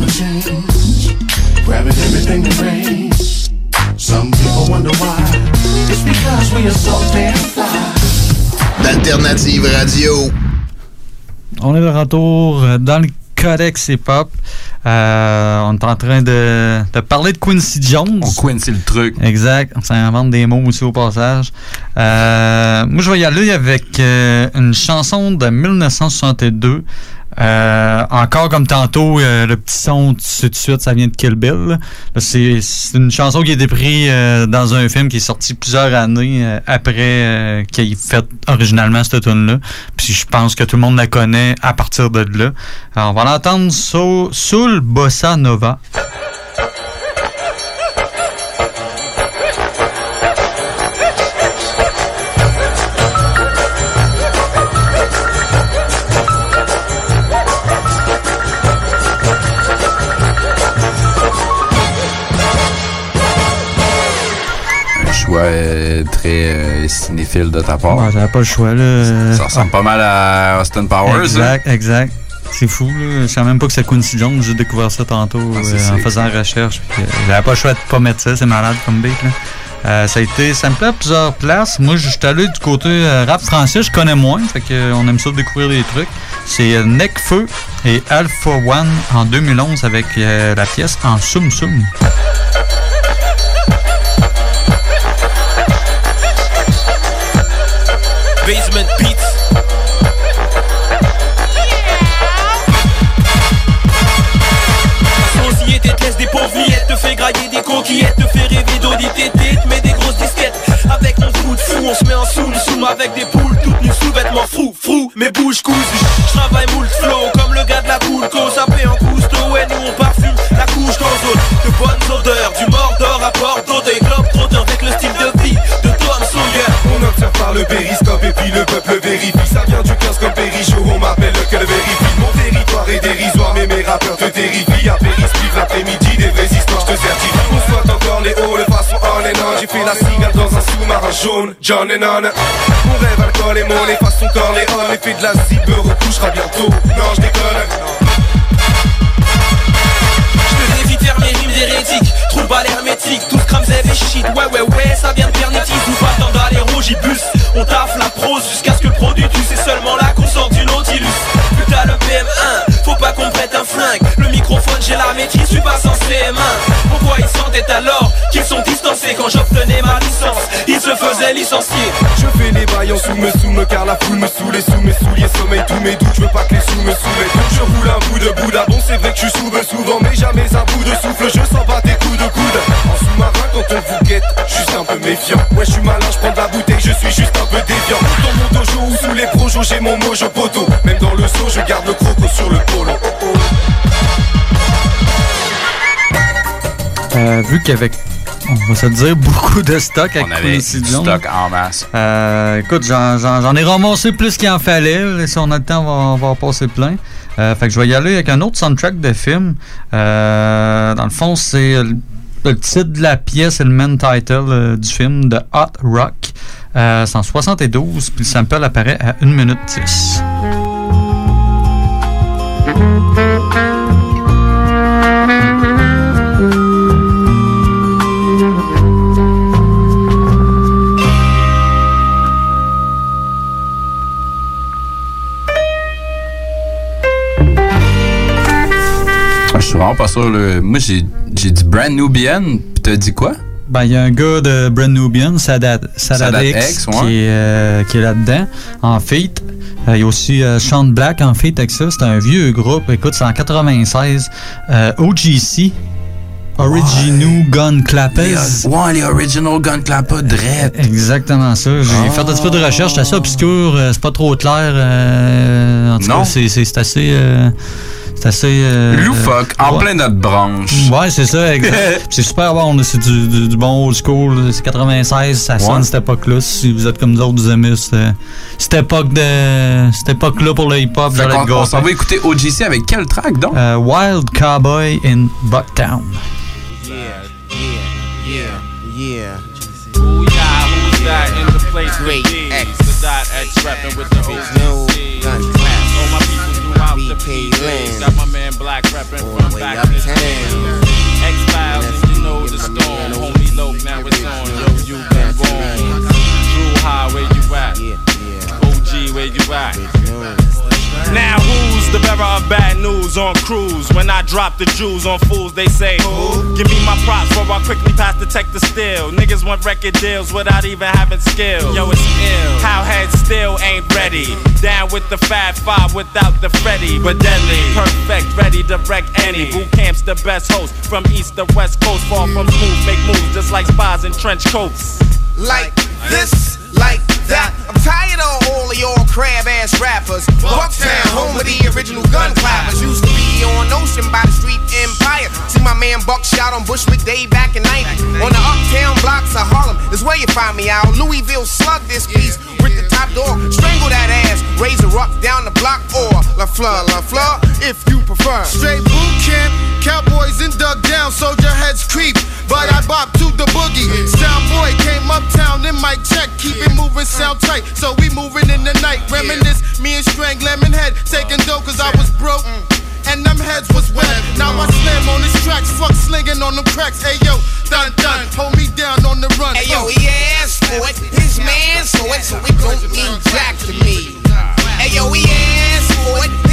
paupiètes. Grabbing everything to rain. Some people wonder why. It's because we are so damn fly. D'Alternative Radio. On est de retour dans le Codex Hip-Hop. Euh, on est en train de, de parler de Quincy Jones. On Quincy le truc. Exact. On s'invente des mots aussi au passage. Euh, moi, je vais y aller avec euh, une chanson de 1962. Euh, encore comme tantôt, euh, le petit son tout de suite, ça vient de Kill Bill. C'est une chanson qui a été prise euh, dans un film qui est sorti plusieurs années après qu'il ait fait originalement cette tune là Puis je pense que tout le monde la connaît à partir de là. Alors, on va l'entendre le Bossa Nova. Choix euh, très euh, cinéphile de ta part. J'avais pas le choix là. Ça ressemble pas mal à Austin Powers. hein? Exact, exact. C'est fou, là. Je savais même pas que c'est Quincy Jones. J'ai découvert ça tantôt Ah, euh, en faisant la recherche. J'avais pas le choix de pas mettre ça. C'est malade comme là. Euh, ça a été, ça me plaît à plusieurs places. Moi, je suis allé du côté euh, rap français, je connais moins, fait que euh, on aime ça découvrir des trucs. C'est euh, Necfeu et Alpha One en 2011 avec la pièce en Sum Sum. Basement Beats. Société te laisse des pauvres miettes, te fait grailler des coquillettes, te fait rêver d'auditer, te met des grosses disquettes. Avec mon coup de fou, on se met en soum soum avec des poules toutes nues sous vêtements frou frou, mes bouches cousues. Je travaille moult flow comme le gars de la cool co, ça paie en cousteau, ouais nous on parfume la couche dans zone de bonnes odeurs, du mordor à Bordeaux, des globes trotteurs avec le style de vie de. On observe par le périscope et puis le peuple vérifie. Ça vient du 15 comme Périchaud, on m'appelle que le vérifie. Mon territoire est dérisoire, mais mes rappeurs te terrifient. À Périsplive l'après-midi, des vraies histoires, je te certifie. On soit encore les hauts, de façon on and on. J'ai fait la cigale dans un sous-marin jaune, John Lennon. Mon rêve, alcool et mon les façon Corleone. L'effet de la me recouchera bientôt. Non, je déconne. Je te défie de faire mes rimes d'hérétiques Trouve à l'hermétique, tout crame et shit. Ouais ouais ouais, ça vient de Pernitis Ou pas dans d'aller Rogibus On taffe la prose jusqu'à ce que le produit tue C'est seulement là qu'on du Nautilus. Putain le BM1, faut pas qu'on prête un flingue. Le microphone j'ai la maîtrise, je suis pas censé main Pourquoi ils sentaient alors qu'ils sont distancés Quand j'obtenais ma licence, ils se faisaient licencier. Je fais les bails en sous me sous me car la foule me saoule sous mes souliers sommeil tous mes doutes je veux pas que les sous me donc je roule un bout de Bouddha bon c'est vrai que je suis souvent mais jamais un bout de souffle je sens pas tes coups de coude. En sous-marin quand on vous guette juste un peu méfiant. Ouais je suis malin je prends de la bouteille je suis juste un peu déviant. Dans mon dojo ou sous les projos j'ai mon mojo poteau. Même dans le seau je garde le croco sur le polo. Euh, vu qu'avec, on va se dire, [LAUGHS] beaucoup de stock avec On avait du stock en masse. Euh, écoute, j'en- ai ramassé plus qu'il en fallait. Si on a le temps, on va, on va en passer plein. Euh, fait que je vais y aller avec un autre soundtrack de film. Euh, dans le fond, c'est Le titre de la pièce est le main title du film de Hot Rock. C'est en 72, puis le sample apparaît à 1 minute 10. Vraiment pas sûr. là. Moi, j'ai j'ai dit Brand Nubian, pis t'as dit quoi? Ben, il y a un gars de Brand Nubian, Sadat, Sadat, Sadat X, X, ouais. qui, est, euh, qui est là-dedans, en feat. Euh, Il y a aussi euh, Sean Black en feat avec ça. C'est un vieux groupe. Écoute, c'est en 96. Euh, OGC, Original Gun Clappers. Ouais, les Original Gun Clapper, dread. Exactement ça. J'ai Ah. fait un petit peu de recherche. C'est assez obscur. c'est pas trop clair. en tout Non. cas, c'est c'est- c'est assez. C'est assez. euh, Loufoque, en ouais. plein notre branche. Ouais, c'est ça, [LAUGHS] exact. c'est super bon, là, c'est du, du- du bon old school, c'est 96, ça sonne Ouais. cette époque-là. Si vous êtes comme nous autres, vous aimez cette, cette époque de, cette époque-là pour le hip-hop, le on s'en va écouter OGC avec quel track donc? Euh, Wild Cowboy in Bucktown. Yeah, yeah. Who ya, who's that in the place Great? X. The dot X rapping with the No OGC. The Land. Got my man Black rapping All from back in uptown. X-Files and you know the storm. Homie Loke, now it's on. Yo, you been wrong. Drew High, where you at? Where you at? Now who's the bearer of bad news on cruise? When I drop the Jews on fools, they say who? Give me my props for I quickly pass detector still. Niggas want record deals without even having skill. Yo, it's ill. How heads still ain't ready. Down with the Fat Five without the Freddy, but deadly. Perfect, ready to wreck any. Boot camp's the best host from east to west coast. Far from smooth, make moves just like spies in trench coats. Like this, like that. I'm tired of all of y'all crab ass rappers. Bucktown, home of the original gun clappers. Used to be on Ocean by the street Empire. See my man Buck shot on Bushwick Day back in 90. On the uptown blocks of Harlem is where you find me out. Louisville slug this piece with the top dog. Strangle that ass, raise a rock down the block or La Fleur, La Fleur, if you prefer. Straight boot camp, cowboys and dug down, soldier heads creep. But I bop to the boogie. Sound boy came uptown in mic check, keep it moving, sound tight. So we moving in the night, reminisce. Me and Strang Lemon Head taking dough cause I was broke. And them heads was wet. Now I slam on his tracks, fuck slinging on them cracks. Hey yo, done done, hold me down on the run. Hey yo, he asked for it, his man saw it, so it don't mean jack to me. Hey yo, he asked for it,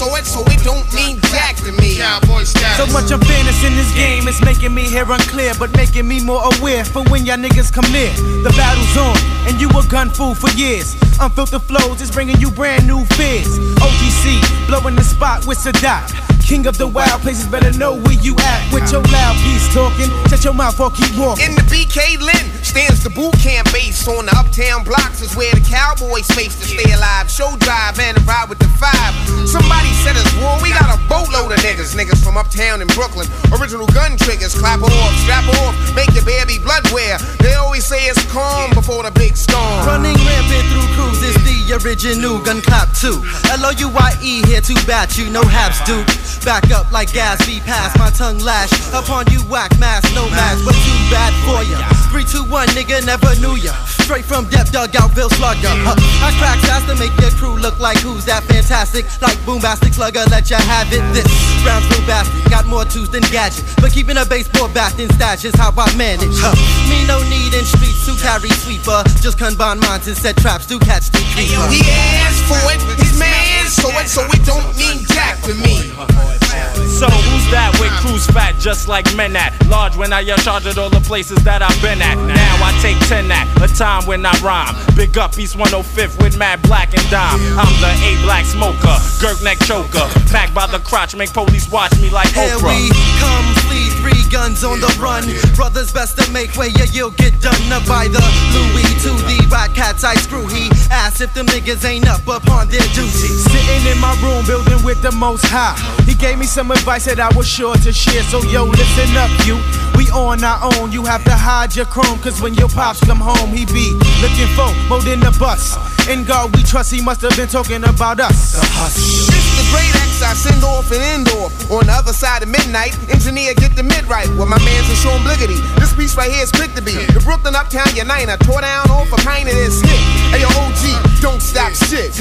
his man it, so it don't mean jack to me. Cowboy So much unfairness in this game, it's making me hear unclear, but making me more aware for when y'all niggas come near. The battle's on, and you a gun fool for years. Unfiltered flows is bringing you brand new fears. OGC, blowing the spot with Sadat. King of the wild places, better know where you at. With your loud piece talking, shut your mouth or keep walking. In the BK Lynn stands the boot camp base on the uptown blocks is where the cowboys face to stay alive. Show drive and ride with the five. Somebody said us war, we got a boatload of niggas. Niggas from uptown in Brooklyn. Original gun triggers, clap off, strap off, make your baby blood wear. They always say it's calm before the big storm. Running rampant through crews is the original gun clap too. L-O-U-I-E here to bat you, no haps do. Back up like gas, be past my tongue lash. Upon you whack mask, no mask, but too bad for ya. 321 nigga never knew ya. Straight from depth, dug out, Bill Slugger. Huh. I crack fast to make your crew look like who's that fantastic? Like Boombastic Slugger, let ya have it. This round's real bastard, got more tools than gadget. But keeping a baseball bat in stash is how I manage. Huh. Me no need in streets to carry sweeper. Just combine minds and set traps to catch the creeper. He asked for it, his man saw it, so it don't mean jack to me. So who's that with cruise fat just like men at? Large when I yell charge at all the places that I've been at. Now I take 10 at a time when I rhyme. Big up East 105th with mad black and dime. I'm the A black smoker, Girk neck choker. Packed by the crotch, make police watch me like Here Oprah. we come, flee, three guns on the run. Brothers best to make way, yeah, you'll get done up by the Louis to the rat cats I screw. He asked if them niggas ain't up upon their duty. Sitting in my room, building with the most high. He gave me some advice that I was sure to share. So, yo, listen up, you. We on our own. You have to hide your chrome, cause when your pops come home, he be looking for more than the bus. In God we trust, he must have been talking about us. The Great X, I send off and an indoor. On the other side of midnight, engineer get the mid right. With my man's and Sean Bliggity. This piece right here is quick to be. The Brooklyn Uptown Uniter tore down off a pint of this hit. Hey, yo, OG, don't stop shit.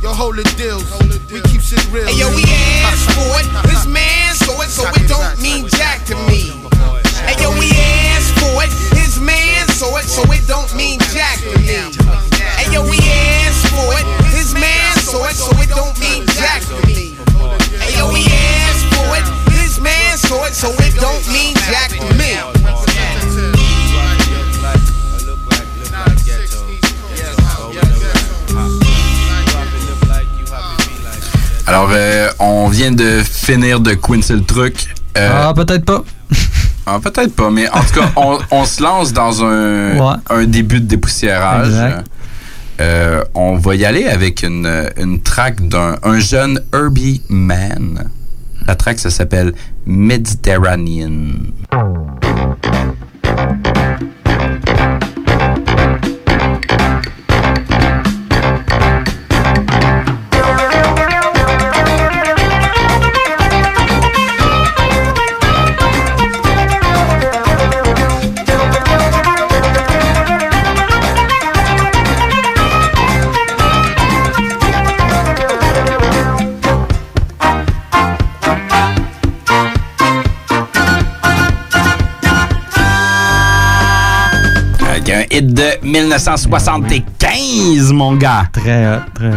Yo, hold the deals. We keep shit real. Hey, yo, we asked for it. This man so it, so it don't mean jack to me. Hey, yo, we asked for it. His man so it, so it don't mean jack to me. Hey, yo, we asked for it. His man so it, so it don't so it, don't mean jack to me. Alors, euh, on vient de finir de quincer le truc. Euh, Ah, peut-être pas. [LAUGHS] ah, peut-être pas, mais en tout cas, on, on se lance dans un, Ouais. un début de dépoussiérage. Exact. Euh, on va y aller avec une, une track d'un un jeune Herbie Man. La track, ça s'appelle Mediterranean. Hit de 1975, mon gars. Très hot, très hot.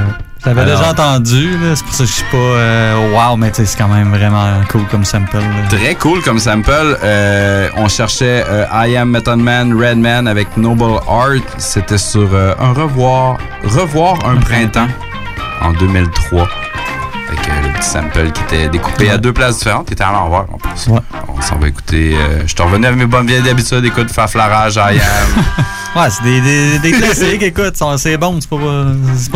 Alors- déjà entendu, c'est pour ça que je suis pas euh, wow, mais tu sais, c'est quand même vraiment cool comme sample. là. Très cool comme sample. Euh, on cherchait euh, I Am Method Man, Redman avec Noble Art. C'était sur un revoir, revoir un printemps en 2003. Avec euh, le petit sample qui était découpé à deux places différentes, qui était à l'envers en plus. On s'en va écouter. euh, je te revenais avec mes bonnes vieilles d'habitude. Écoute, Faflarage, I Am. [LAUGHS] Ouais, c'est des, des, des [LAUGHS] classiques, écoute, c'est bon, c'est pas,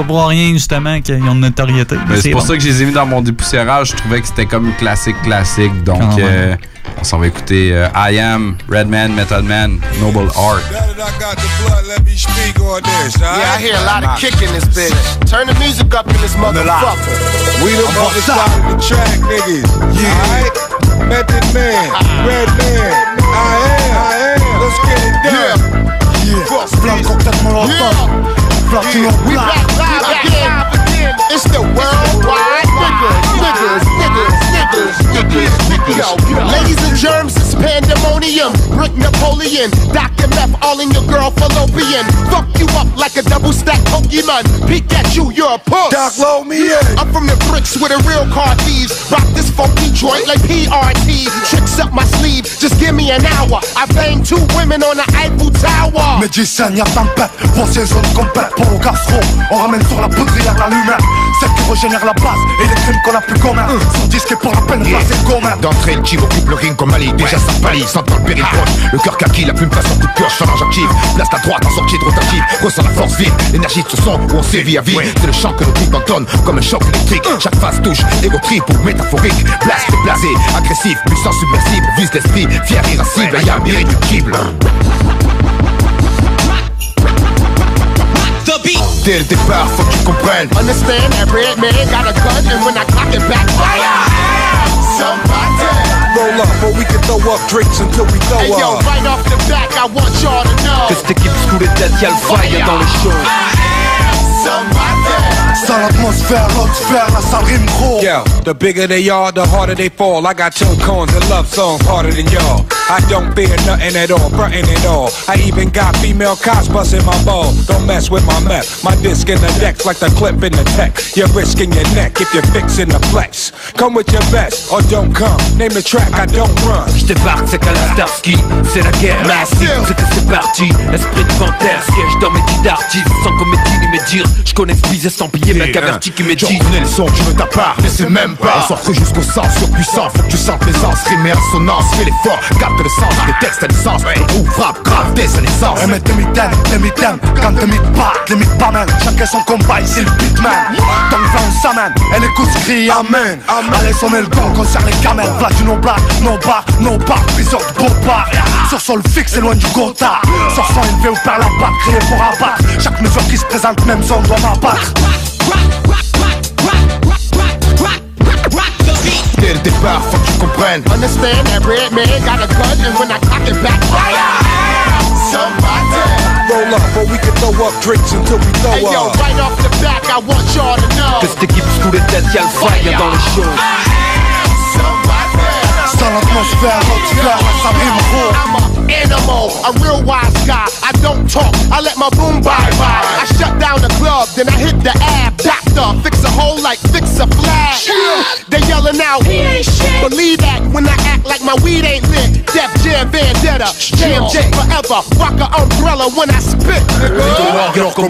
pour rien justement qu'ils ont une notoriété. mais Mais c'est pour bon. ça que je les ai mis dans mon dépoussiérage. Je trouvais que c'était comme classique, classique. Donc, même. euh, on s'en va écouter euh, I Am, Redman, Method Man, Noble Art. Yeah, I hear a lot of kick in this bitch. Turn the music up in this motherfucker. We the other side of the track, niggas. Yeah. Alright? Method Man, Red Man, I am, I am. Let's get it done. Yeah. Flanc cocktail molotov. Yeah. We back live again. It's the worldwide niggas, niggas, niggas, niggas, niggas, niggas. Yo, ladies and germs, it's pandemonium. Brick Napoleon, Dr. Meth, all in your girl fallopian. Fuck you up like a double stack Pokemon. Peek at you, you're a puss. Doc, load me in. I'm from the bricks with a real car thieves. Rock this funky joint like PRT. Tricks up my sleeve, just give me an hour. I banged two women on the Eiffel Tower. Médicien, y'a tempête, voici zone complète pour au gastro. On ramène sur la poudrière la lumière, celle qui régénère la base et les crimes qu'on a plus communs. Son disque est pour la peine, c'est commun. D'entrée, le chiv occupe le ring comme Ali. Déjà ça pâlit, sentant le péril proche. Le cœur kaki, la plume passe en coup de pioche, change active. Place ta droite en sortie de rotative. Ressens la force vive, l'énergie de ce son où on sévit à vie. C'est le chant que nos tripes entonnent comme un choc électrique. Chaque phase touche, égo trip ou métaphorique. Blast, blasé, agressif, puissant submersible. Vise l'esprit, fier, irascible, ayam, irréductible. Dès le départ, faut que tu comprennes. Understand red man got a gun, and when I cock it back, fire! Somebody. Roll up, or we can throw up drinks until we throw Hey yo, up. right off the back, I want y'all to know. Cette équipe sous les têtes, y'a le fire dans les shows. Sale atmosphère, l'autre sphère, la salle rime gros. Yo, the bigger they are, the harder they fall. I got choke cons and love songs harder than y'all. I don't fear nothing at all, frontin' at all. I even got female cops busting my ball. Don't mess with my meth. My disc in the decks like the clip in the tech. You're risking your neck if you're fixing the flex. Come with your best or don't come. Name the track, I don't run. J'débarque, c'est qu'à la Starsky, c'est la guerre massive, c'est que c'est parti, esprit de panthère, siège dans mes dits d'artistes, sans comédie ni me dire, j'connais ce bise estampillé, mec averti qui me dit, J'en connais le son, tu veux ta part, mais c'est même pas. On s'offre jusqu'au sens surpuissant, faut que tu sentes l'aisance, rime et assonance, fais l'effort, capte le sens, les textes à licence, ou frappe, grave, dès sa naissance. Mais demi-thème, demi-thème, quand demi pas, limite pas même. Chacun son combat, ici le beatman. Dans le vent, on s'amène, elle écoute ce cri, amen. Allez, sonner le gong, concerne les camels. Plat du non black, non bar, non bar, priseur de beau bar. Sur sol fixe, c'est loin du gotha. Sur son élevé ou par la batte, crier pour abattre. Chaque mesure qui se présente, même zone doit m'abattre. Dès le départ, faut que tu comprennes. Understand that red man got a gun, and when I cock it back, fire! Somebody! Roll up, or we can throw up drinks until we throw Hey yo, up. right off the back, I want y'all to know. Que cette équipe sous les têtes, y'a le fire dans les shows. Sans l'atmosphère, l'atmosphère, ça a animal, a real wise guy. I don't talk, I let my boom bye bye. I shut down the club, then I hit the ab. Doctor, fix a hole like fix a flag. They yelling out, he ain't shit. Believe that when I act like my weed ain't lit. Def Jam Vendetta, JMJ forever. Rock a umbrella when I spit.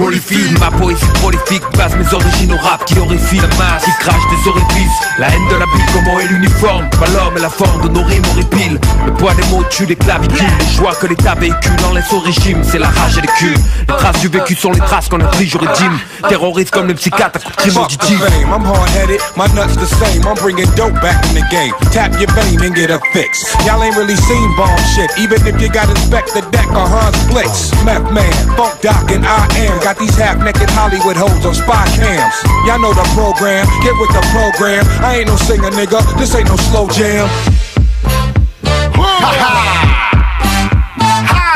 Les films, ma poésie prolifique Passe mes origines au rap qui horrifie La masse qui crache des orifices La haine de la bille, comment est l'uniforme? Pas l'homme et la forme de nos rimes horripiles Le poids des mots tue les clavicules Les joies que l'État véhicule en laisse au régime C'est la rage et les culs Les traces du vécu sont les traces qu'on inflige au régime Terroriste comme le psychiatre à coups de crime the auditif I'm hard-headed, my nuts the same. I'm bringing dope back in the game. Tap your vein and get a fix. Y'all ain't really seen bomb shit, even if you got Inspector Deck or Hans Blitz. Meth Man, Funk Doc, and I am. Got these half-naked Hollywood hoes on spy cams. Y'all know the program, get with the program. I ain't no singer, nigga, this ain't no slow jam.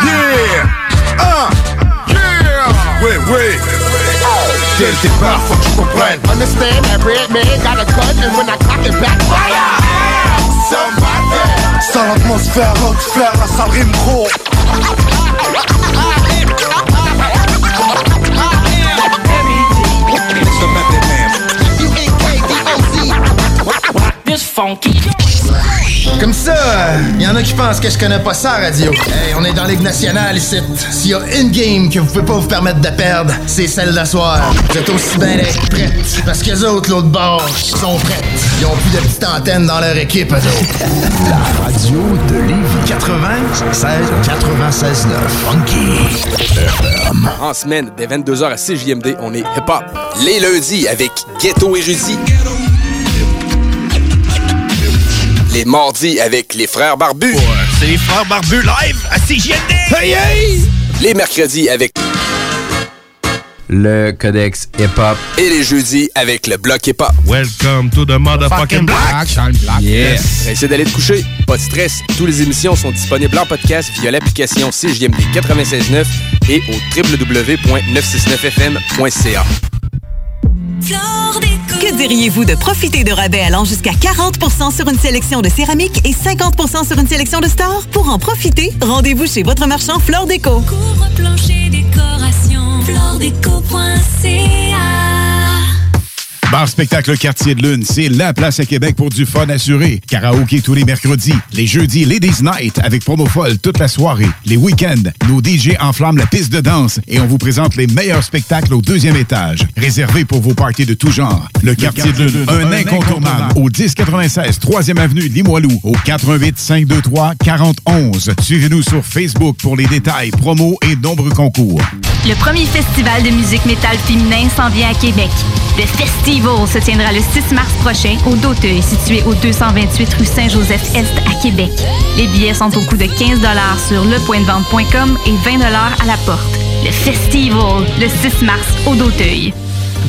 Yeah! Uh! Yeah! Oui, oui! Dès le départ, faut que tu comprennes. Understand that red man got a gun, and when I cock it back, fire! Somebody! Sans l'atmosphère, l'atmosphère, la salle rime gros. It's the Method Man. Funky. Comme ça, il y en a qui pensent que je connais pas ça, radio. Hey, on est dans Ligue nationale ici. S'il y a une game que vous pouvez pas vous permettre de perdre, c'est celle d'asseoir. Vous êtes aussi bien d'être prêtes. Parce que les autres, l'autre bord, sont prêtes. Ils ont plus de petites antennes dans leur équipe, eux autres. La radio de Lévis 96 96 9 Funky FM. En semaine, dès 22h à 6 JMD, on est hip-hop. Les lundis avec Ghetto Érudit. Les mardis avec les frères barbus. C'est les frères barbus live à CJMD! Hey, hey! Les mercredis avec Le codex hip-hop. et les jeudis avec le bloc hip-hop. Welcome to the motherfucking black. Yes. Essayez d'aller te coucher. Pas de stress. Toutes les émissions sont disponibles en podcast via l'application CJMD 96.9 et au www.969fm.ca. Que diriez-vous de profiter de rabais allant jusqu'à 40% sur une sélection de céramique et 50% sur une sélection de stores? Pour en profiter, rendez-vous chez votre marchand Flore Déco. Couvre-plancher décoration. Floredeco.ca Bar Spectacle Quartier de Lune, c'est la place à Québec pour du fun assuré. Karaoké tous les mercredis. Les jeudis, Ladies Night avec promo folle toute la soirée. Les week-ends, nos DJ enflamment la piste de danse et on vous présente les meilleurs spectacles au deuxième étage. Réservé pour vos parties de tout genre. Le Quartier de Lune, un incontournable. Au 1096 3e Avenue Limoilou. Au 88 523 4011. Suivez-nous sur Facebook pour les détails, promos et nombreux concours. Le premier festival de musique métal féminin s'en vient à Québec. Le Festival se tiendra le 6 mars prochain au Doteuil, situé au 228 rue Saint-Joseph-Est à Québec. Les billets sont au coût de 15 sur lepointdevente.com et 20 à la porte. Le Festival, le 6 mars au Doteuil.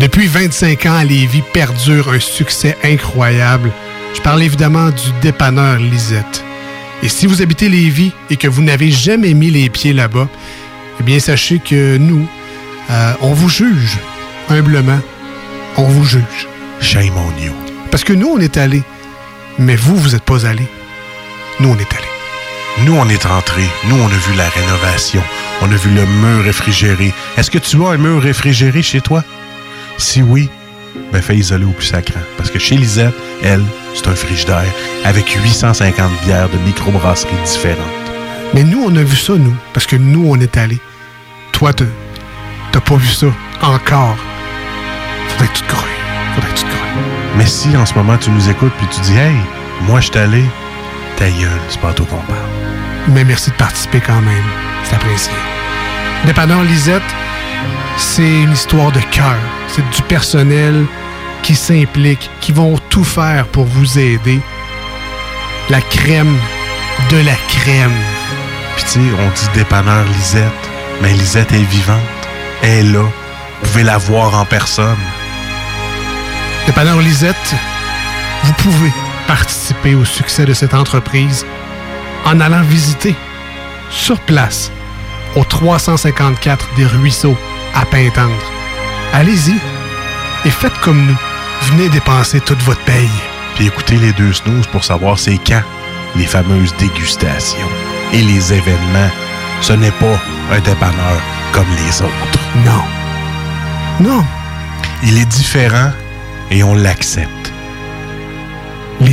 Depuis 25 ans, Lévis perdure un succès incroyable. Je parle évidemment du dépanneur Lisette. Et si vous habitez Lévis et que vous n'avez jamais mis les pieds là-bas, eh bien sachez que nous, euh, on vous juge. Humblement, on vous juge. Shame on you. Parce que nous, on est allés. Mais vous, vous n'êtes pas allés. Nous, on est allés. Nous, on est rentrés. Nous, on a vu la rénovation. On a vu le mur réfrigéré. Est-ce que tu as un mur réfrigéré chez toi? Si oui, ben fais isoler au plus sacrant. Parce que chez Lisette, elle, c'est un frigidaire avec 850 bières de microbrasseries différentes. Mais nous, on a vu ça, nous. Parce que nous, on est allés. Toi, t'as pas vu ça encore. Faudrait que tu te crois. Faudrait que tu te crois. Mais si en ce moment tu nous écoutes puis tu dis Hey, Moi, je suis allé. Ta gueule, c'est pas à toi qu'on parle. Mais merci de participer quand même. C'est apprécié. Dépanneur Lisette, c'est une histoire de cœur. C'est du personnel qui s'implique, qui vont tout faire pour vous aider. La crème de la crème. Puis tu sais, on dit dépanneur Lisette, mais Lisette est vivante. Elle est là. Vous pouvez la voir en personne. Dépanneur Lisette, vous pouvez participer au succès de cette entreprise en allant visiter sur place au 354 des Ruisseaux à Pintendre. Allez-y et faites comme nous. Venez dépenser toute votre paye. Puis écoutez les deux snooze pour savoir c'est quand les fameuses dégustations et les événements. Ce n'est pas un dépanneur comme les autres. Non. Non. Il est différent et on l'accepte.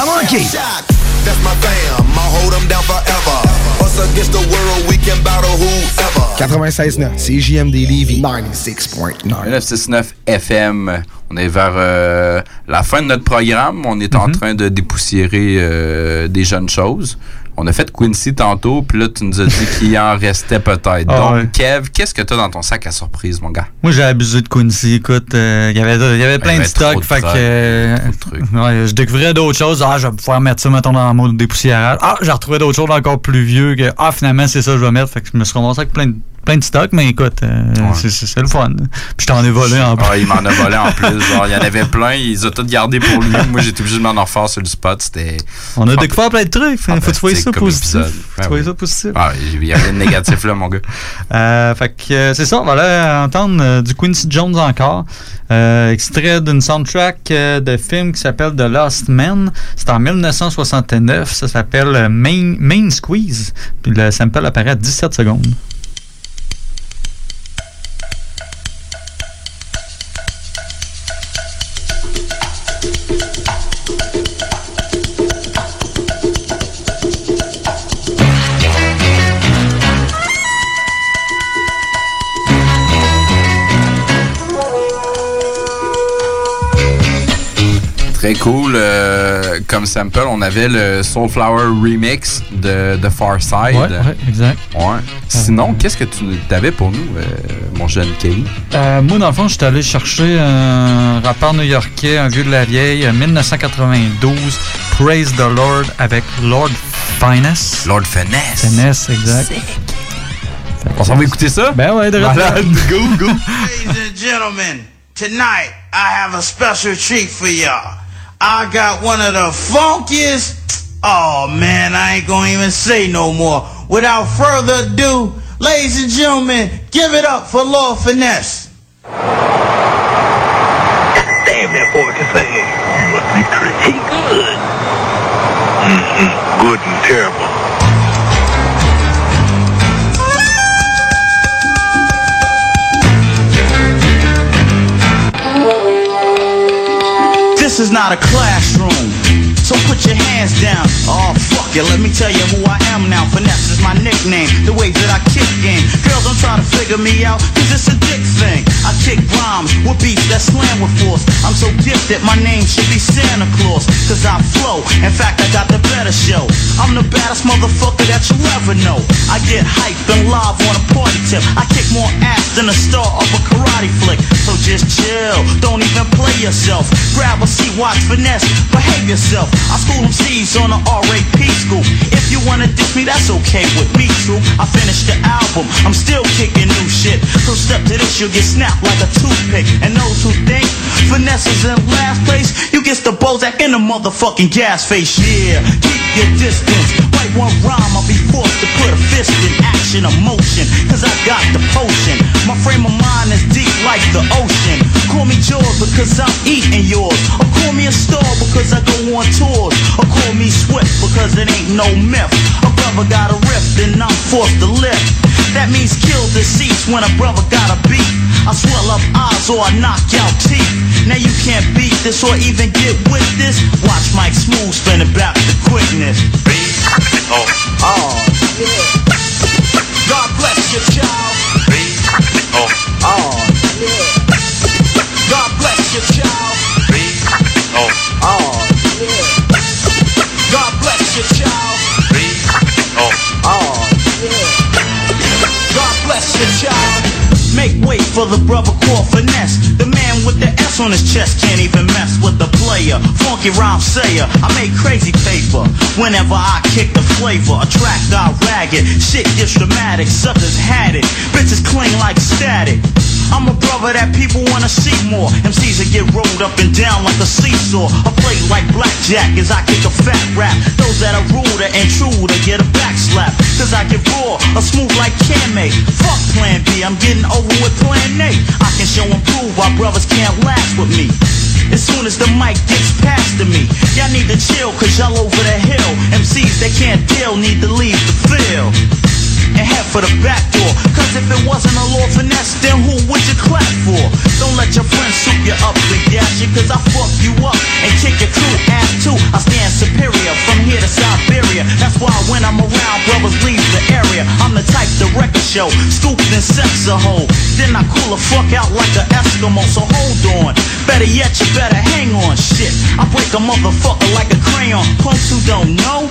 pas manquer. That's my fam, I'll hold them down forever. Us against the world, we can battle whoever. 96.9, CJMD Levy 96.9. 969 FM. On est vers euh, la fin de notre programme. On est en train de dépoussiérer euh, des jeunes choses. On a fait Quincy tantôt, puis là, tu nous as dit qu'il en restait peut-être. Ah Donc, ouais. Kev, qu'est-ce que tu as dans ton sac à surprise, mon gars? Moi, j'ai abusé de Quincy. Écoute, euh, il y avait, il y avait plein de stocks. de Fait que. trucs, euh, [LAUGHS] ouais, je découvrais d'autres choses. Ah, je vais pouvoir mettre ça, mettons, dans le mode dépoussiérage. Ah, j'ai retrouvé d'autres choses encore plus vieux que. Ah, finalement, c'est ça que je vais mettre. Fait que je me suis ramassé avec plein de, plein de stocks. Mais écoute, euh, c'est- le fun. Puis je t'en ai volé en plus. Ah, il m'en a volé en plus. Genre, il y en avait [LAUGHS] plein, il les a tous gardés pour lui. Moi, j'étais obligé de m'en refaire sur le spot. C'était. On a découvert plein de trucs. Faut, faut que tu vois ça comme positif. tu vois oui. ça positif? Ah, il y a rien de [LAUGHS] négatif là, mon gars. Euh, fait que euh, c'est ça, on va aller entendre euh, du Quincy Jones encore. Euh, extrait d'une soundtrack euh, de film qui s'appelle The Lost Men. C'est en 1969. Ça s'appelle euh, Main, Main Squeeze. Puis le sample apparaît à 17 secondes. Très cool. euh, comme sample, on avait le Soulflower Remix de, de Far Side. Ouais, ouais, exact. Ouais. Sinon, qu'est-ce que tu avais pour nous, euh, mon jeune Kelly? Euh, moi, dans le fond, j'étais allé chercher un rappeur new-yorkais, un vieux de la vieille, euh, 1992, Praise the Lord avec Lord Finesse. Lord Finesse. Finesse, exact. On s'en va écouter ça? Ben ouais, de Malade. [LAUGHS] Go, go. Ladies and gentlemen, tonight I have a special treat for y'all. I got one of the funkiest. Oh man, I ain't gonna even say no more. Without further ado, ladies and gentlemen, give it up for Lord Finesse. Damn, that boy can sing. You must be. He good. Mm-hmm. Good and terrible. This is not a classroom. Put your hands down. Oh, fuck it. Let me tell you who I am now. Finesse is my nickname. The way that I kick game. Girls don't try to figure me out, cause it's a dick thing. I kick rhymes with beats that slam with force. I'm so gifted, my name should be Santa Claus. Cause I flow. In fact, I got the better show. I'm the baddest motherfucker that you'll ever know. I get hyped and live on a party tip. I kick more ass than a star of a karate flick. So just chill. Don't even play yourself. Grab a seat, watch finesse. Behave yourself. I school them C's on a RAP school. If you wanna diss me, that's okay with me, true. I finished the album, I'm still kicking new shit. So step to this, you'll get snapped like a toothpick. And those who think finesse is in last place, you get the Bozak in the motherfucking gas face. Yeah, keep your distance. Write one rhyme, I'll be forced to put a fist in action, emotion. Cause I got the potion. My frame of mind is deep like the ocean. call me Jaws because I'm eating yours. Or call me a star because I go on tours. Or call me Swift because it ain't no myth. A brother got a rift and I'm forced to lift. That means kill deceased when a brother got a beat. I swell up eyes or I knock out teeth. Now you can't beat this or even get with this. Watch Mike Smooth spin back to quickness. Oh, oh, yeah. God bless your child. Oh, oh, yeah. God bless your child. Oh, oh, yeah. God bless your child. Oh, oh, yeah. God bless your child. Make way for the brother called Finesse. The man with the S on his chest can't even mess with the player. Funky rhyme sayer. I make crazy paper whenever I kick the flavor. Attract our ragged. Shit gets dramatic. Suckers had it. Bitches cling like static. I'm a brother that people wanna see more. MCs that get rolled up and down like a seesaw. I play like blackjack as I kick a fat rap. Those that are ruder and truer get a back slap. Cause I get raw, a smooth like Kame. Fuck plan B, I'm getting over with plan A. I can show and prove why brothers can't last with me. As soon as the mic gets past to me, y'all need to chill cause y'all over the hill. MCs that can't deal need to leave the field and head for the back door. Cause if it wasn't a law finesse, then who would you clap for? Don't let your friends soup you up and gas you, cause I fuck you up and kick your crew ass too. I stand superior from here to Siberia. That's why when I'm around, brothers leave the area. I'm the type to wreck a show, scoop and sex a hoe. Then I cool the fuck out like an Eskimo, so hold on. Better yet, you better hang on, shit. I break a motherfucker like a crayon. Punks who don't know,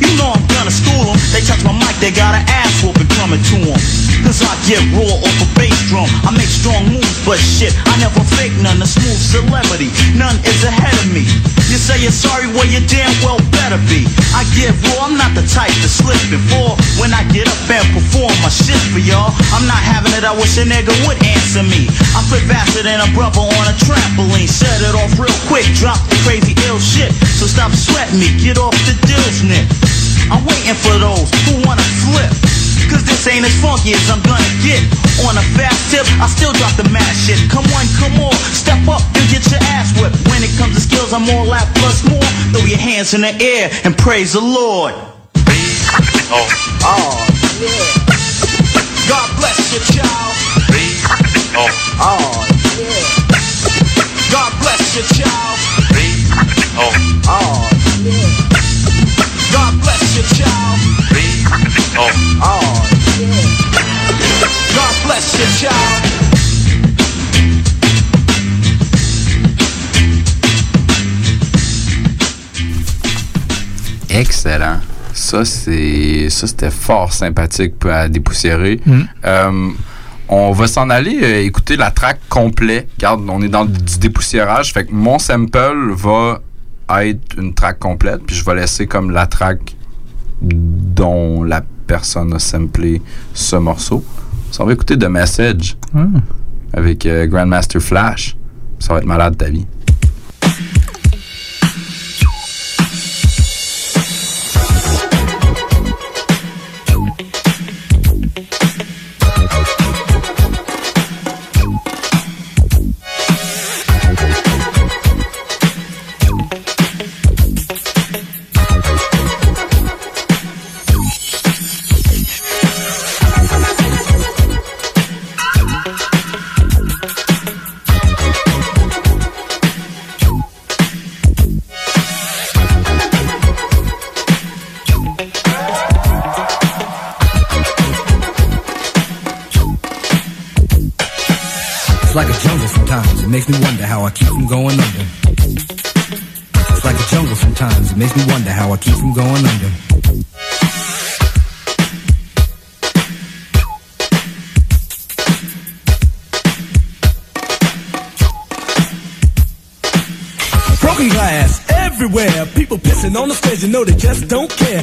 you know I'm gonna school them. They touch my mic, they got an ass whooping coming to them. Cause I get raw off a bass drum. I make strong moves, but shit, I never fake none. A smooth celebrity, none is ahead of me. You say you're sorry, well, you damn well better be. I get raw, I'm not the type to slip before. When I get up and perform my shit for y'all, I'm not having it, I wish a nigga would answer me. I flip faster than a brother on a trampoline. Set it off real quick, drop the crazy ill shit. So stop sweating me, get off the dills, Nick. I'm waiting for those who wanna flip. Cause this ain't as funky as I'm gonna get. On a fast tip, I still drop the mad shit. Come on, come on, step up and get your ass whipped. When it comes to skills, I'm all out plus more. Throw your hands in the air and praise the Lord. Oh, oh, yeah. God bless your child. Oh, oh, yeah. God bless your child. Oh, oh, yeah. Excellent. Ça, c'est ça c'était fort sympathique pour- à dépoussiérer. Mm. Euh, on va s'en aller euh, écouter la track complet. Regarde, on est dans du dépoussiérage. Fait que mon sample va être une track complète. Puis je vais laisser comme la track dont la personne a samplé ce morceau. Ça, on va écouter The Message Mm. avec euh, Grandmaster Flash. Ça va être malade ta vie. Going under. It's like a jungle sometimes. It makes me wonder how I keep from going under. Broken glass everywhere. People pissing on the stage, you know they just don't care.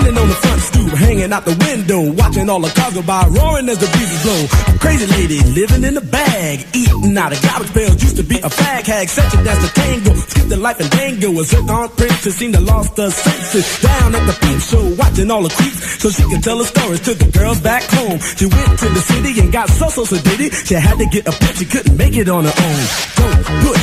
Standing on the front stoop, hanging out the window, watching all the cars go by, roaring as the breezes blow. A crazy lady living in a bag, eating out of garbage pails. Used to be a fag hag, such a dance the tango. Skip the life and dango. A zircon princess seemed to lost her senses. Down at the peep show, watching all the creeps, so she could tell her stories to the girls back home. She went to the city and got so so so diddy. She had to get a pimp, she couldn't make it on her own. Don't push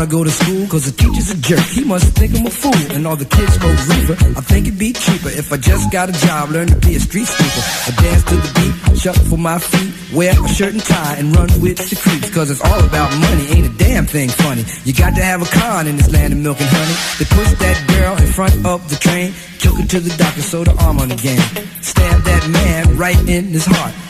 I go to school cause the teacher's a jerk. He must think I'm a fool and all the kids smoke reefer. I think it'd be cheaper if I just got a job, learn to be a street sweeper. I dance to the beat, shuffle for my feet, wear a shirt and tie and run with the creeps cause it's all about money, ain't a damn thing funny. You got to have a con in this land of milk and honey. They pushed that girl in front of the train, took her to the doctor, sewed her arm on the again. Stabbed that man right in his heart.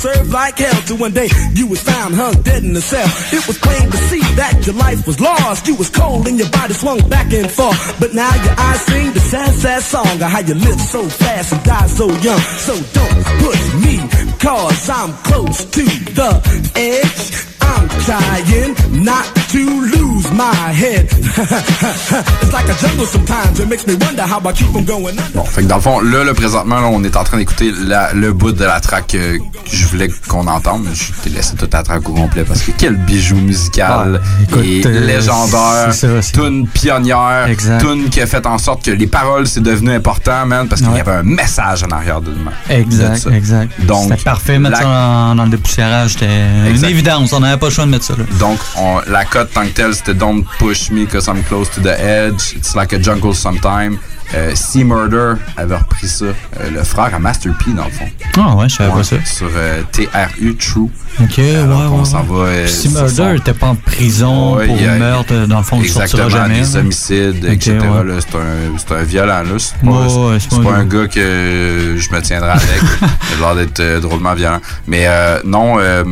to serve like hell. Till one day you was found hung dead in the cell. It was plain to see that your life was lost. You was cold and your body swung back and forth. But now your eyes sing the sad, sad song of how you live so fast and die so young. So don't push me, cause I'm close to the edge. I'm trying not to lose my head. [LAUGHS] it's like a jungle sometimes. It makes me wonder how I keep from going under. Bon, fait que dans le fond, là, là présentement, là, on est en train d'écouter le bout de la track euh, que je voulais qu'on entende, mais je t'ai laissé toute la track au complet parce que quel bijou musical Ah, écoute, et euh, légendaire, c'est ça, c'est- tune pionnière, Exact. tune qui a fait en sorte que les paroles c'est devenu important, man, parce qu'il y avait un message en arrière de, de Exact, exact. Donc, C'était parfait, mettre la- ça dans, dans le dépoussiérage. C'était une évidence. On n'avait pas le choix de mettre ça là. Donc, on- la cote tant que telle, c'était Don't push me cause I'm close to the edge. It's like a jungle sometime. Euh, Sea Murder avait repris ça. Euh, le frère à Master P, dans le fond. Ah ouais, je savais Ouais, pas ça. Sur euh, TRU True. Ok, ouais, Alors, ouais. on s'en va. euh, sur Murder n'était pas en prison Ouais, pour il a- meurtre, dans le fond, il Exactement, jamais. des là. homicides, Ok, etc. C'est un, violent. là. C'est pas, pas un gars que je me tiendrai avec. [LAUGHS] Il a l'air d'être drôlement violent. Mais non, euh,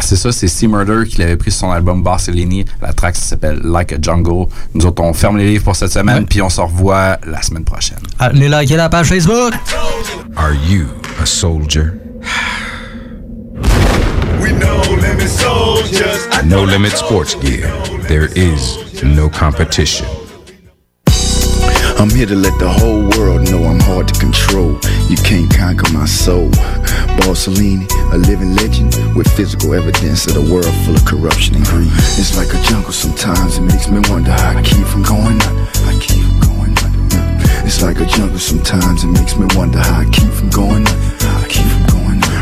c'est ça, c'est Sea Murder qui l'avait pris sur son album Barcelini. La track s'appelle Like a Jungle. Nous autres, on ferme les livres pour cette semaine, puis on se revoit la semaine prochaine. Allez liker la page Facebook. Are you a soldier? We no limit soldiers. No Limit Sports Gear. There is no competition. I'm here to let the whole world know I'm hard to control. You can't conquer my soul. Borsellini, a living legend with physical evidence of the world full of corruption and greed. It's like a jungle sometimes. It makes me wonder how I keep from going under. I keep from going under. It's like a jungle sometimes. It makes me wonder how I keep from going under. I keep.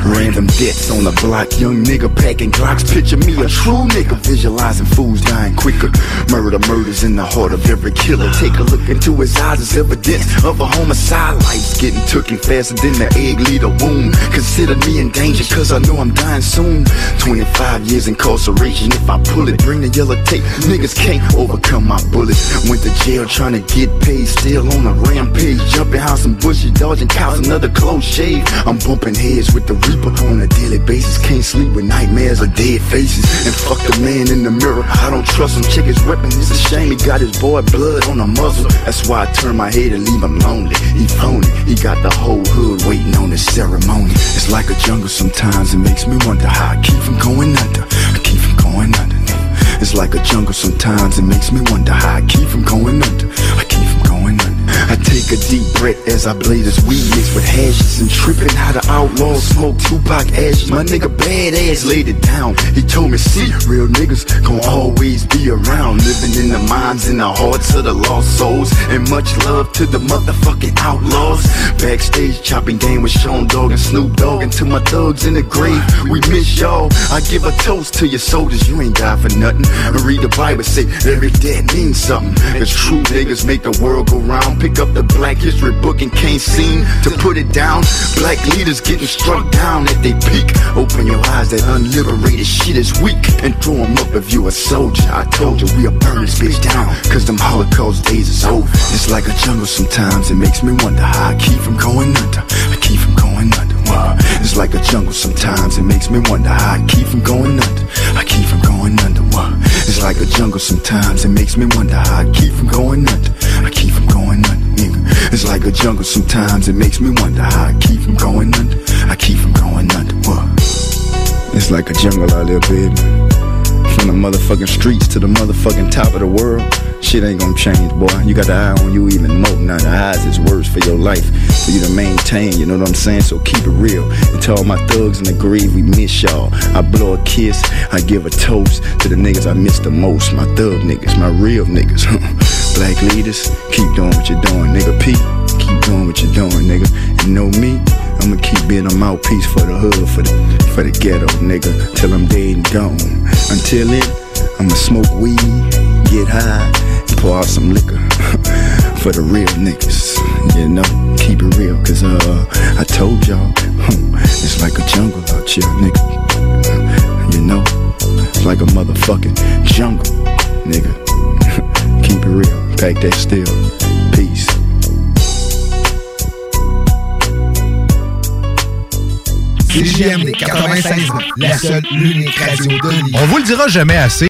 Random deaths on the block. Young nigga packing Glocks. Picture me a true nigga visualizing fools dying quicker. Murder, murders in the heart of every killer. Take a look into his eyes as evidence of a homicide. Life's getting taken faster than the egg lead a womb. Consider me in danger cause I know I'm dying soon. 25 years incarceration. If I pull it, bring the yellow tape. Niggas can't overcome my bullets. Went to jail trying to get paid. Still on a rampage. Jumping house some bushes, dodging cows, another close shave. I'm bumping heads with the on a daily basis. Can't sleep with nightmares of dead faces. And fuck the man in the mirror. I don't trust him. Check his weapon. It's a shame he got his boy blood on the muzzle. That's why I turn my head and leave him lonely. He phony. He got the whole hood waiting on the ceremony. It's like a jungle sometimes. It makes me wonder how I keep from going under. I keep from going under. It's like a jungle sometimes. It makes me wonder how I keep from going under. I keep. I take a deep breath as I blaze this weed mixed with hashes and tripping how the outlaws smoke Tupac ashes. My nigga badass laid it down. He told me, see, real niggas gon' always be around. Living in the minds and the hearts of the lost souls. And much love to the motherfucking outlaws. Backstage chopping game with Sean Dogg and Snoop Dogg. And to my thugs in the grave, we miss y'all. I give a toast to your soldiers, you ain't die for nothing. And read the Bible, say every death means something. Cause true niggas make the world go round. Pick up the Black History book and can't seem to put it down. Black leaders getting struck down at they peak. Open your eyes, that unliberated shit is weak. And throw 'em up if you a soldier. I told you we'll burn this bitch down. Cause them Holocaust days is over. It's like a jungle sometimes. It makes me wonder how I keep from going under. I keep from going under. It's like a jungle sometimes. It makes me wonder how I keep from going under. I keep from going under. It's like a jungle sometimes. It makes me wonder how I keep from going under. I keep from going under. Nigga. It's like a jungle sometimes. It makes me wonder how I keep from going under. I keep from going under. Wow. It's like a jungle out there, baby. From the motherfucking streets to the motherfucking top of the world. Shit ain't gonna change, boy. You got the eye on you even more. Now the eyes is worse for your life. For you to maintain, you know what I'm saying? So keep it real. And to all my thugs in the grave, we miss y'all. I blow a kiss, I give a toast to the niggas I miss the most. My thug niggas, my real niggas. Black leaders, keep doing what you're doing, nigga. P, keep doing what you're doing, nigga. And know me, I'ma keep being a mouthpiece for the hood, for the for the ghetto, nigga, till I'm dead and gone. Until then, I'ma smoke weed, get high, and pour out some liquor [LAUGHS] for the real niggas. You know, keep it real, cause uh, I told y'all, it's like a jungle out here, nigga. You know, it's like a motherfucking jungle, nigga. [LAUGHS] keep it real, pack that still. Peace. CJMD 96, la seule, l'unique radio de l'île. On vous le dira jamais assez.